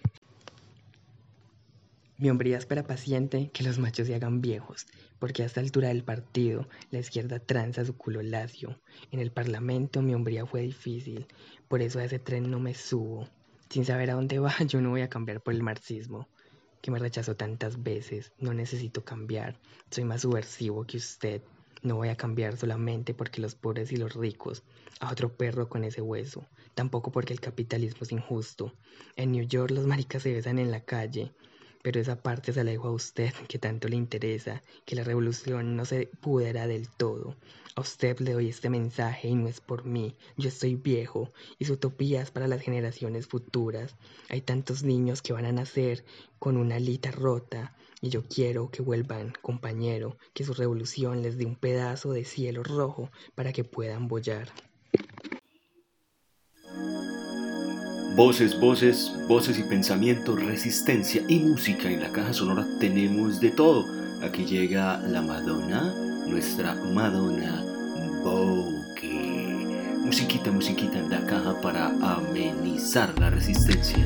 Mi hombría espera paciente que los machos se hagan viejos, porque a esta altura del partido la izquierda tranza su culo lacio. En el parlamento mi hombría fue difícil, por eso a ese tren no me subo. Sin saber a dónde va, yo no voy a cambiar por el marxismo, que me rechazó tantas veces. No necesito cambiar, soy más subversivo que usted. No voy a cambiar solamente porque los pobres y los ricos, a otro perro con ese hueso, tampoco porque el capitalismo es injusto. En New York los maricas se besan en la calle, pero esa parte se la dejo a usted, que tanto le interesa, que la revolución no se pudera del todo. A usted le doy este mensaje y no es por mí. Yo estoy viejo y su utopía es para las generaciones futuras. Hay tantos niños que van a nacer con una alita rota y yo quiero que vuelvan, compañero, que su revolución les dé un pedazo de cielo rojo para que puedan bollar. Voces, voces, voces y pensamientos, resistencia y música. En la caja sonora tenemos de todo. Aquí llega la Madonna, nuestra Madonna Bouquet. Musiquita, musiquita en la caja para amenizar la resistencia.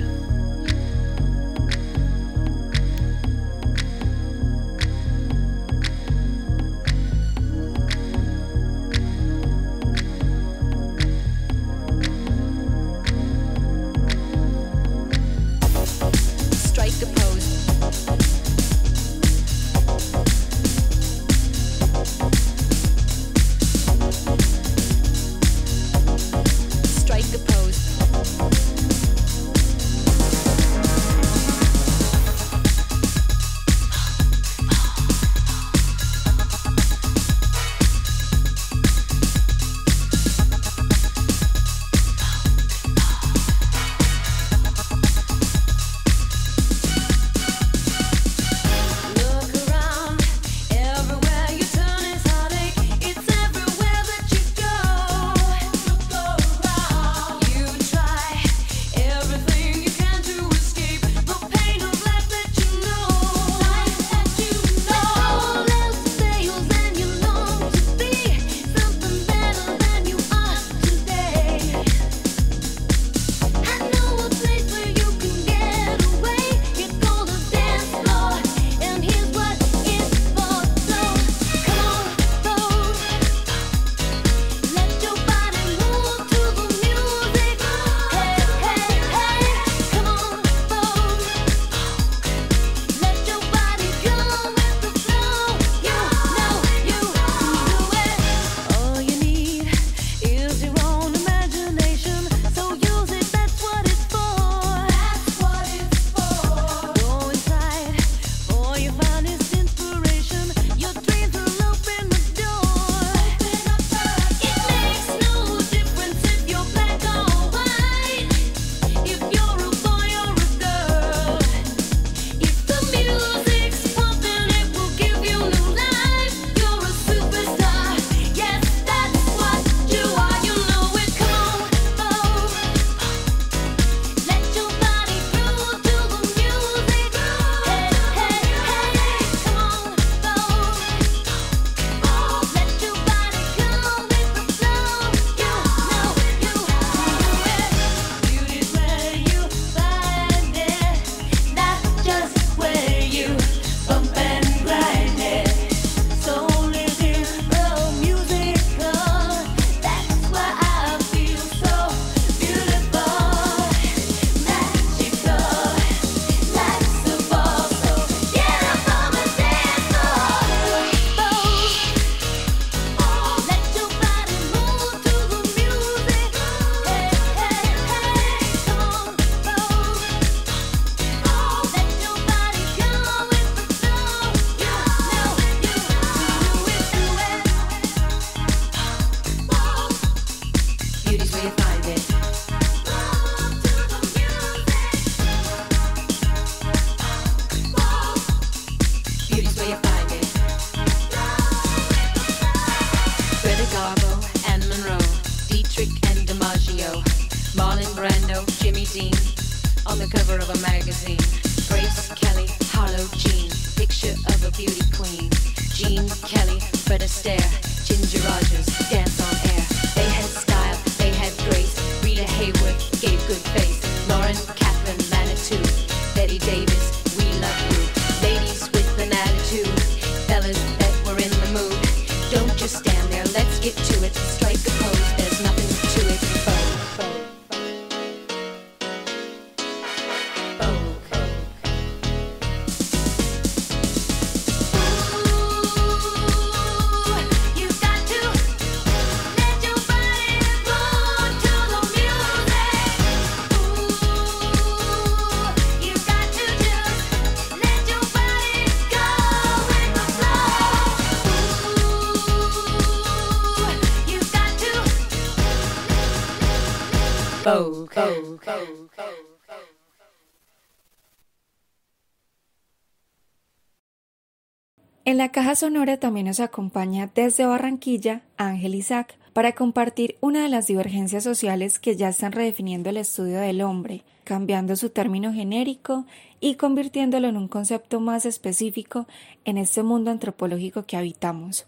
En la caja sonora también nos acompaña desde Barranquilla Ángel Isaac para compartir una de las divergencias sociales que ya están redefiniendo el estudio del hombre, cambiando su término genérico y convirtiéndolo en un concepto más específico en este mundo antropológico que habitamos.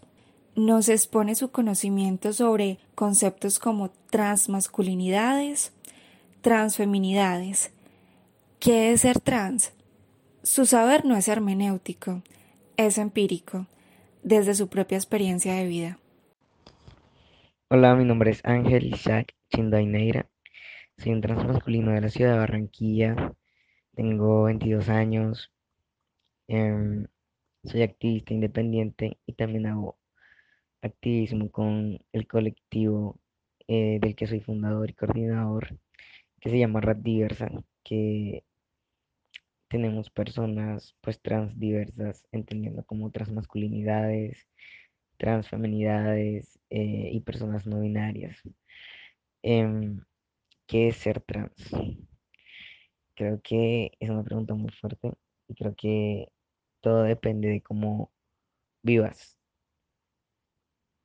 Nos expone su conocimiento sobre conceptos como transmasculinidades, transfeminidades. ¿Qué es ser trans? Su saber no es hermenéutico, es empírico, desde su propia experiencia de vida. Hola, mi nombre es Ángel Isaac Chindoineira. Soy un transmasculino de la ciudad de Barranquilla. Tengo 22 años. em, soy activista independiente y también hago activismo con el colectivo eh, del que soy fundador y coordinador, que se llama Rat Diversa, que tenemos personas pues trans diversas, entendiendo como transmasculinidades, transfeminidades eh, y personas no binarias. Em, ¿qué es ser trans? Creo que es una pregunta muy fuerte y creo que todo depende de cómo vivas,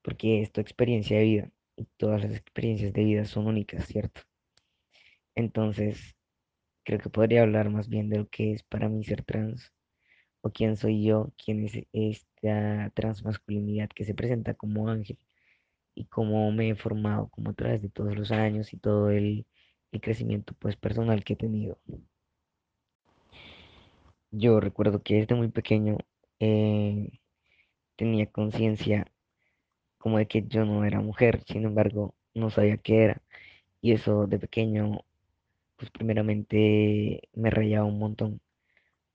porque es tu experiencia de vida y todas las experiencias de vida son únicas, ¿cierto? Entonces, creo que podría hablar más bien de lo que es para mí ser trans o quién soy yo, quién es esta transmasculinidad que se presenta como ángel y cómo me he formado como a través de todos los años y todo el, el crecimiento pues personal que he tenido. Yo recuerdo que desde muy pequeño eh, tenía conciencia como de que yo no era mujer, sin embargo no sabía qué era y eso de pequeño pues primeramente me rayaba un montón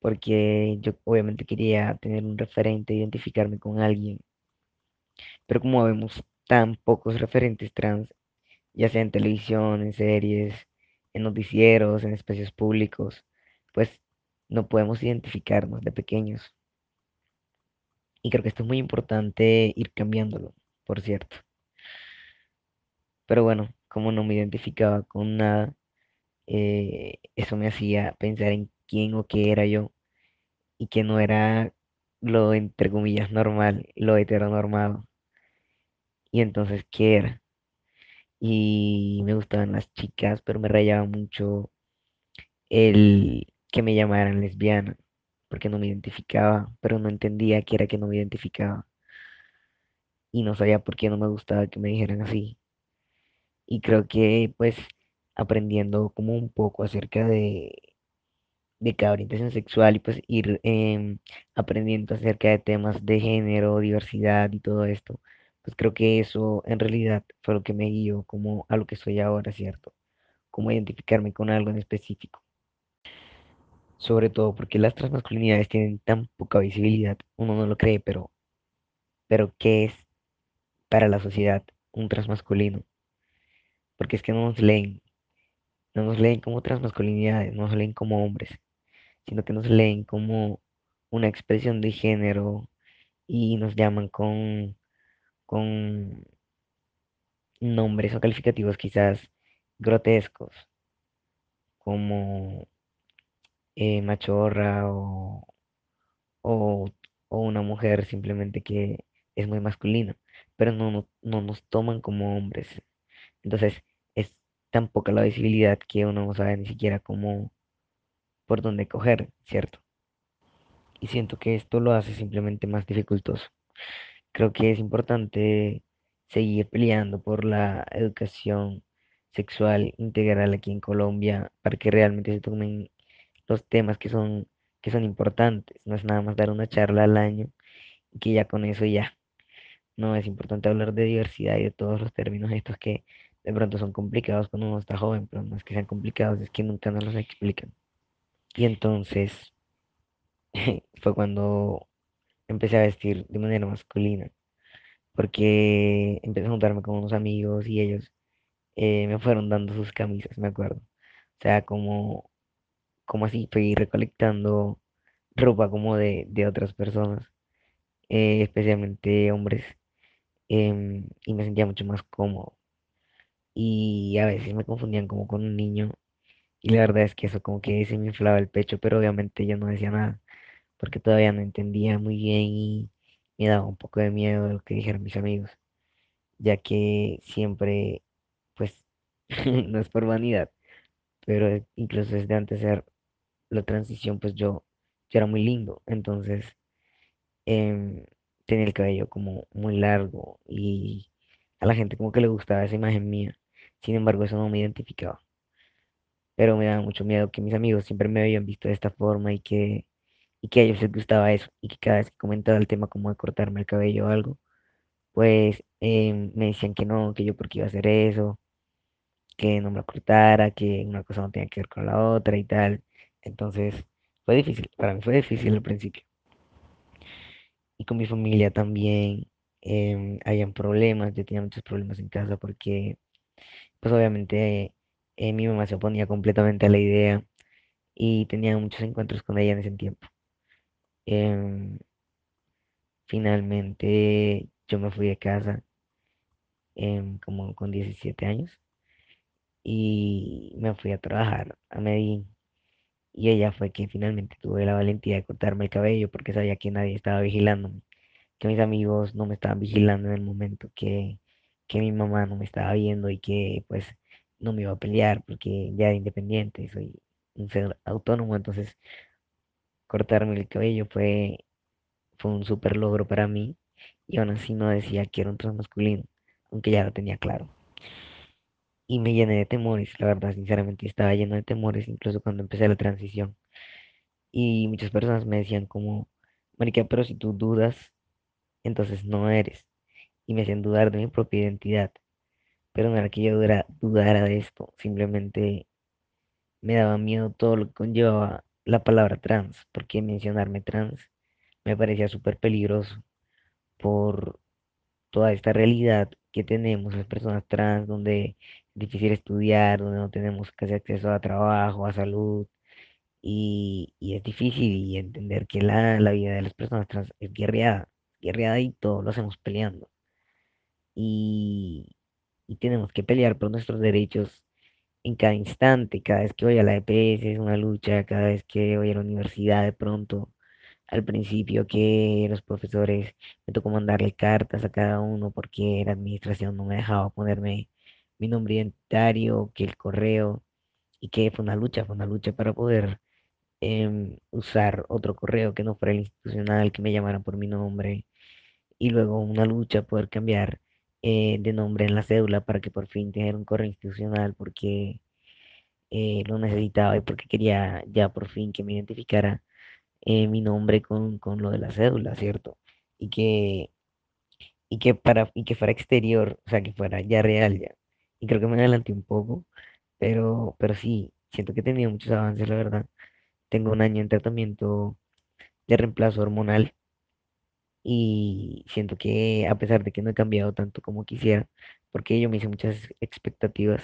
porque yo obviamente quería tener un referente, identificarme con alguien, pero como vemos tan pocos referentes trans, ya sea en televisión, en series, en noticieros, en espacios públicos, pues no podemos identificarnos de pequeños. Y creo que esto es muy importante ir cambiándolo, por cierto. Pero bueno, como no me identificaba con nada, eh, eso me hacía pensar en quién o qué era yo y que no era lo entre comillas normal, lo heteronormado. Y entonces, ¿qué era? Y me gustaban las chicas, pero me rayaba mucho el que me llamaran lesbiana, porque no me identificaba, pero no entendía qué era que no me identificaba. Y no sabía por qué no me gustaba que me dijeran así. Y creo que pues aprendiendo como un poco acerca de, de cada orientación sexual y pues ir em, aprendiendo acerca de temas de género, diversidad y todo esto, pues creo que eso en realidad fue lo que me guió como a lo que soy ahora, ¿cierto? Como identificarme con algo en específico. Sobre todo porque las transmasculinidades tienen tan poca visibilidad, uno no lo cree, pero, pero ¿qué es para la sociedad un transmasculino? Porque es que no nos leen, no nos leen como transmasculinidades, no nos leen como hombres, sino que nos leen como una expresión de género y nos llaman con, con nombres o calificativos quizás grotescos, como eh, machorra o, o, o una mujer simplemente que es muy masculina, pero no, no, no nos toman como hombres. Entonces, es tan la visibilidad que uno no sabe ni siquiera cómo, por dónde coger, ¿cierto? Y siento que esto lo hace simplemente más dificultoso. Creo que es importante seguir peleando por la educación sexual integral aquí en Colombia para que realmente se tomen los temas que son, que son importantes. No es nada más dar una charla al año y que ya con eso ya. No, es importante hablar de diversidad y de todos los términos estos que de pronto son complicados cuando uno está joven, pero no es que sean complicados, es que nunca nos los explican. Y entonces fue cuando empecé a vestir de manera masculina, porque empecé a juntarme con unos amigos y ellos eh, me fueron dando sus camisas, me acuerdo. O sea, como, como así fui recolectando ropa como de, de otras personas, eh, especialmente hombres, em, y me sentía mucho más cómodo. Y a veces me confundían como con un niño, y la verdad es que eso como que se me inflaba el pecho, pero obviamente yo no decía nada, porque todavía no entendía muy bien y me daba un poco de miedo de lo que dijeran mis amigos, ya que siempre, pues, no es por vanidad, pero incluso desde antes de la transición, pues yo, yo era muy lindo, entonces em, tenía el cabello como muy largo y a la gente como que le gustaba esa imagen mía. Sin embargo, eso no me identificaba. Pero me daba mucho miedo que mis amigos siempre me habían visto de esta forma y que, y que a ellos les gustaba eso. Y que cada vez que comentaba el tema como de cortarme el cabello o algo, pues em, me decían que no, que yo porque iba a hacer eso, que no me lo cortara, que una cosa no tenía que ver con la otra y tal. Entonces fue difícil, para mí fue difícil al principio. Y con mi familia también em, habían problemas, yo tenía muchos problemas en casa porque pues obviamente eh, mi mamá se oponía completamente a la idea y tenía muchos encuentros con ella en ese tiempo. Em, finalmente yo me fui de casa em, como con 17 años y me fui a trabajar a Medellín y ella fue quien finalmente tuve la valentía de cortarme el cabello porque sabía que nadie estaba vigilándome, que mis amigos no me estaban vigilando en el momento que, que mi mamá no me estaba viendo y que pues no me iba a pelear porque ya era independiente, soy un ser autónomo, entonces cortarme el cabello fue, fue un súper logro para mí y aún así no decía que era un transmasculino, aunque ya lo tenía claro. Y me llené de temores, la verdad, sinceramente estaba lleno de temores incluso cuando empecé la transición. Y muchas personas me decían como, Marica, pero si tú dudas, entonces no eres. Y me hacían dudar de mi propia identidad. Pero no era que yo dudara, dudara de esto, simplemente me daba miedo todo lo que conllevaba la palabra trans, porque mencionarme trans me parecía súper peligroso por toda esta realidad que tenemos las personas trans, donde es difícil estudiar, donde no tenemos casi acceso a trabajo, a salud, y, es difícil y entender que la, la vida de las personas trans es guerreada, guerreada y todos lo hacemos peleando. Y, tenemos que pelear por nuestros derechos en cada instante, cada vez que voy a la EPS es una lucha, cada vez que voy a la universidad de pronto, al principio que los profesores me tocó mandarle cartas a cada uno porque la administración no me dejaba ponerme mi nombre identitario, que el correo, y que fue una lucha, fue una lucha para poder em, usar otro correo que no fuera el institucional, que me llamaran por mi nombre, y luego una lucha poder cambiar eh, de nombre en la cédula para que por fin tener un correo institucional porque eh, lo necesitaba y porque quería ya por fin que me identificara eh, mi nombre con, con lo de la cédula, ¿cierto? Y que, y que para, y que fuera exterior, o sea, que fuera ya real ya. Y creo que me adelanté un poco, pero, pero sí, siento que he tenido muchos avances, la verdad. Tengo un año en tratamiento de reemplazo hormonal y siento que a pesar de que no he cambiado tanto como quisiera, porque yo me hice muchas expectativas,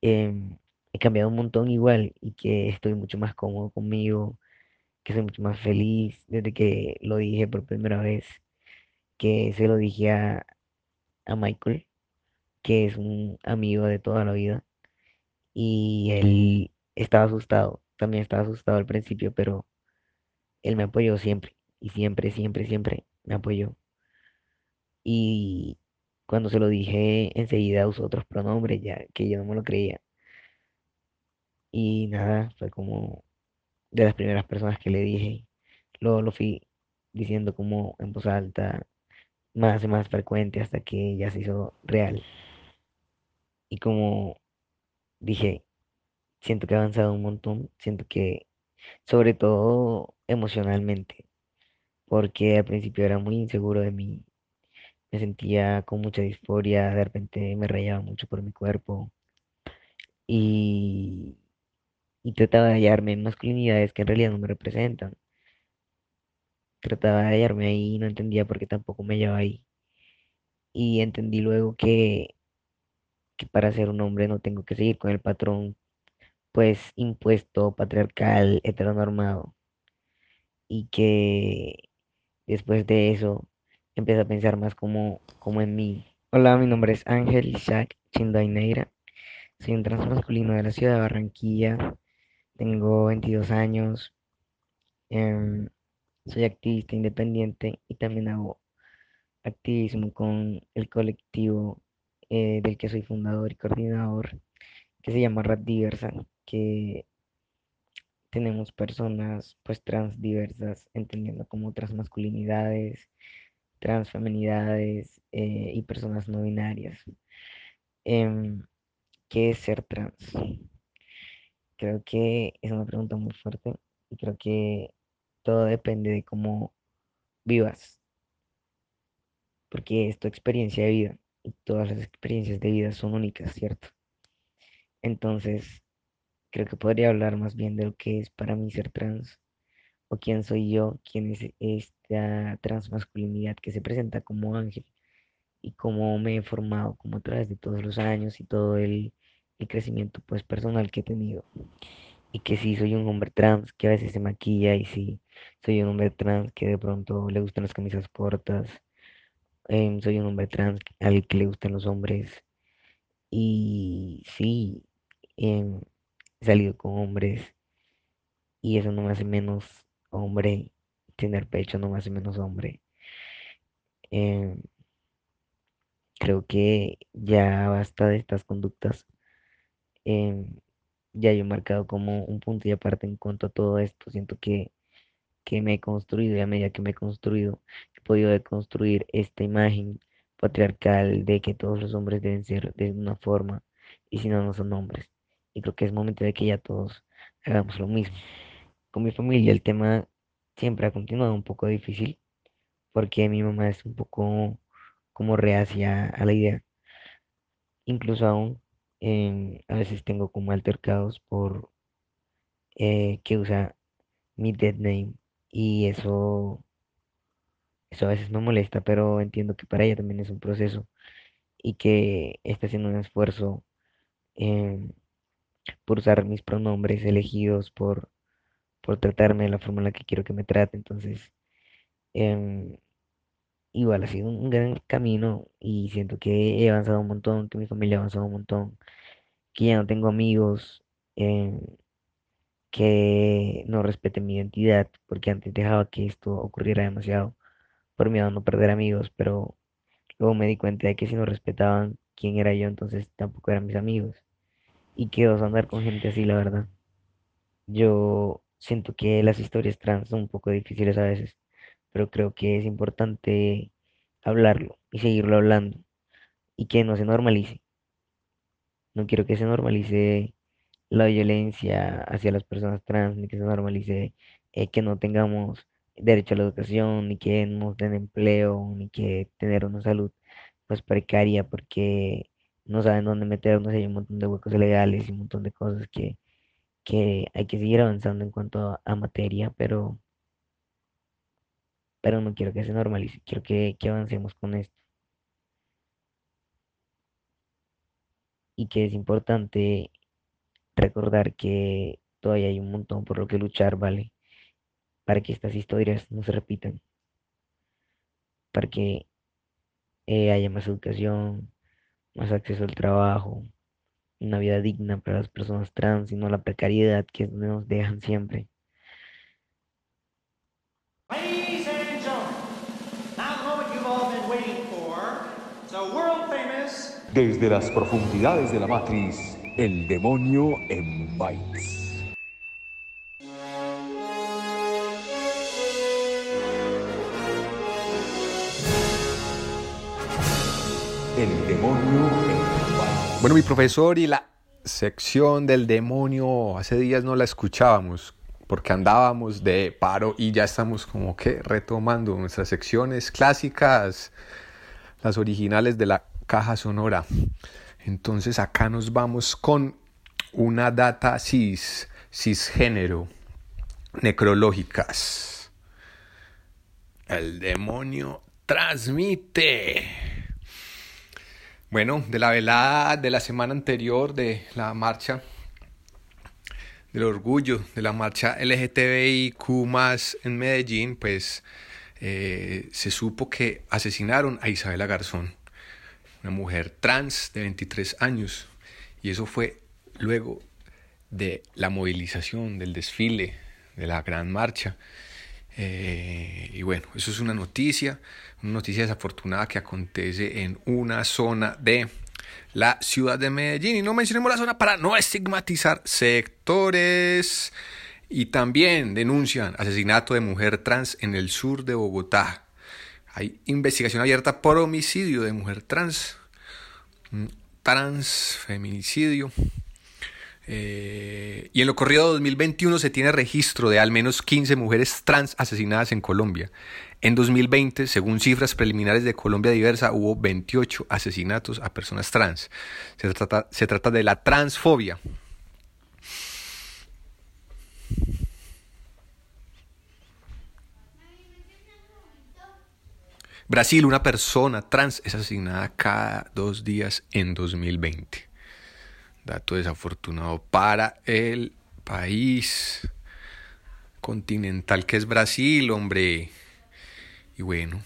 em, he cambiado un montón igual y que estoy mucho más cómodo conmigo, que soy mucho más feliz desde que lo dije por primera vez, que se lo dije a, a Michael, que es un amigo de toda la vida, y él estaba asustado, también estaba asustado al principio, pero él me apoyó siempre, y siempre, siempre, siempre me apoyó. Y, cuando se lo dije, enseguida usó otros pronombres, ya que yo no me lo creía. Y nada, fue como de las primeras personas que le dije. Luego lo fui diciendo como en voz alta, más y más frecuente hasta que ya se hizo real. Y como dije, siento que he avanzado un montón, siento que, sobre todo emocionalmente, porque al principio era muy inseguro de mí, me sentía con mucha disforia, de repente me rayaba mucho por mi cuerpo y, y trataba de hallarme en masculinidades que en realidad no me representan. Trataba de hallarme ahí y no entendía por qué tampoco me hallaba ahí. Y entendí luego que, que para ser un hombre no tengo que seguir con el patrón pues impuesto, patriarcal, heteronormado. Y que después de eso empecé a pensar más como, como en mí. Hola, mi nombre es Ángel Isaac Chindoineira. Soy un transmasculino de la ciudad de Barranquilla. Tengo 22 años. em, soy activista independiente y también hago activismo con el colectivo eh, del que soy fundador y coordinador, que se llama Rat Diversa, que tenemos personas pues trans diversas, entendiendo como otras masculinidades, transfeminidades eh, y personas no binarias. Em, ¿qué es ser trans? Creo que es una pregunta muy fuerte y creo que todo depende de cómo vivas, porque es tu experiencia de vida y todas las experiencias de vida son únicas, ¿cierto? Entonces, creo que podría hablar más bien de lo que es para mí ser trans o quién soy yo, quién es esta transmasculinidad que se presenta como ángel y cómo me he formado como a través de todos los años y todo el, el crecimiento pues personal que he tenido. Y que sí soy un hombre trans que a veces se maquilla y sí soy un hombre trans que de pronto le gustan las camisas cortas. em, soy un hombre trans al que le gustan los hombres. Y sí, em, salido con hombres y eso no me hace menos hombre. Tener pecho no me hace menos hombre. Em, creo que ya basta de estas conductas. em, ya yo he marcado como un punto y aparte en cuanto a todo esto. Siento que, que me he construido y a medida que me he construido, he podido deconstruir esta imagen patriarcal de que todos los hombres deben ser de una forma y si no, no son hombres. Y creo que es momento de que ya todos hagamos lo mismo. Con mi familia el tema siempre ha continuado un poco difícil porque mi mamá es un poco como reacia a la idea. Incluso aún em, a veces tengo como altercados por eh, que usa mi dead name y eso, eso a veces me molesta, pero entiendo que para ella también es un proceso y que está haciendo un esfuerzo em, por usar mis pronombres elegidos, por, por tratarme de la forma en la que quiero que me trate. Entonces, em, igual ha sido un gran camino y siento que he avanzado un montón, que mi familia ha avanzado un montón, que ya no tengo amigos em, que no respeten mi identidad, porque antes dejaba que esto ocurriera demasiado por miedo a no perder amigos, pero luego me di cuenta de que si no respetaban quién era yo, entonces tampoco eran mis amigos. Y qué andar con gente así, la verdad. Yo siento que las historias trans son un poco difíciles a veces, pero creo que es importante hablarlo y seguirlo hablando y que no se normalice. No quiero que se normalice la violencia hacia las personas trans, ni que se normalice eh, que no tengamos derecho a la educación, ni que no den empleo, ni que tener una salud pues precaria porque no saben dónde meternos, hay un montón de huecos legales y un montón de cosas que, que hay que seguir avanzando en cuanto a, materia, pero, pero no quiero que se normalice, quiero que, que avancemos con esto. Y que es importante recordar que todavía hay un montón por lo que luchar, ¿vale? Para que estas historias no se repitan, para que eh, haya más educación, más acceso al trabajo, una vida digna para las personas trans y no la precariedad que nos dejan siempre. Ladies and gentlemen, now the moment you've all been waiting for. It's a world Desde las profundidades de la matriz, el demonio en bytes. Bueno, mi profesor y la sección del demonio, hace días no la escuchábamos porque andábamos de paro y ya estamos como que retomando nuestras secciones clásicas, las originales de la caja sonora. Entonces acá nos vamos con una data cis, cisgénero, necrológicas. El demonio transmite. Bueno, de la velada de la semana anterior de la marcha del orgullo, de la marcha LGTBIQ en Medellín, pues eh, se supo que asesinaron a Isabela Garzón, una mujer trans de 23 años, y eso fue luego de la movilización, del desfile, de la gran marcha. Eh, y bueno, eso es una noticia, una noticia desafortunada que acontece en una zona de la ciudad de Medellín. Y no mencionemos la zona para no estigmatizar sectores. Y también denuncian asesinato de mujer trans en el sur de Bogotá. Hay investigación abierta por homicidio de mujer trans, transfeminicidio. Eh, y en lo corrido de 2021 se tiene registro de al menos 15 mujeres trans asesinadas en Colombia. En 2020, según cifras preliminares de Colombia Diversa, hubo 28 asesinatos a personas trans. Se trata, se trata de la transfobia. Brasil, una persona trans es asesinada cada dos días en 2020. Dato desafortunado para el país continental que es Brasil, hombre. Y bueno,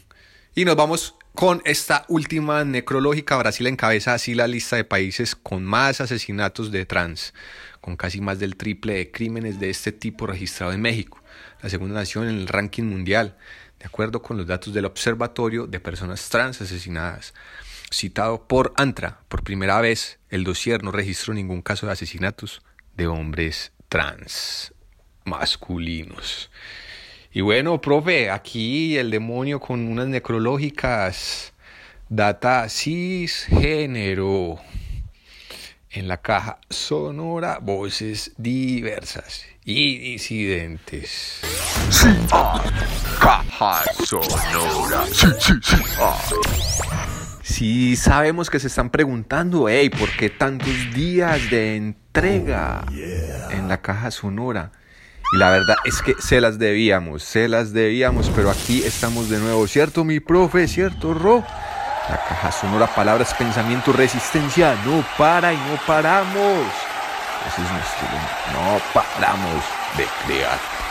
y nos vamos con esta última necrológica. Brasil encabeza así la lista de países con más asesinatos de trans, con casi más del triple de crímenes de este tipo registrado en México, la segunda nación en el ranking mundial, de acuerdo con los datos del Observatorio de Personas Trans Asesinadas. Citado por ANTRA, por primera vez el dossier no registró ningún caso de asesinatos de hombres trans masculinos. Y bueno, profe, aquí el demonio con unas necrológicas data cisgénero. En la caja sonora, voces diversas y disidentes. Sí, ah, caja sonora. Sí, sí. Ah. Sí, sabemos que se están preguntando, hey, ¿por qué tantos días de entrega en la caja sonora? Y la verdad es que se las debíamos, se las debíamos, pero aquí estamos de nuevo, ¿cierto, mi profe? ¿Cierto, Ro? La caja sonora, palabras, pensamiento, resistencia, no para y no paramos. Ese es nuestro, no paramos de crear.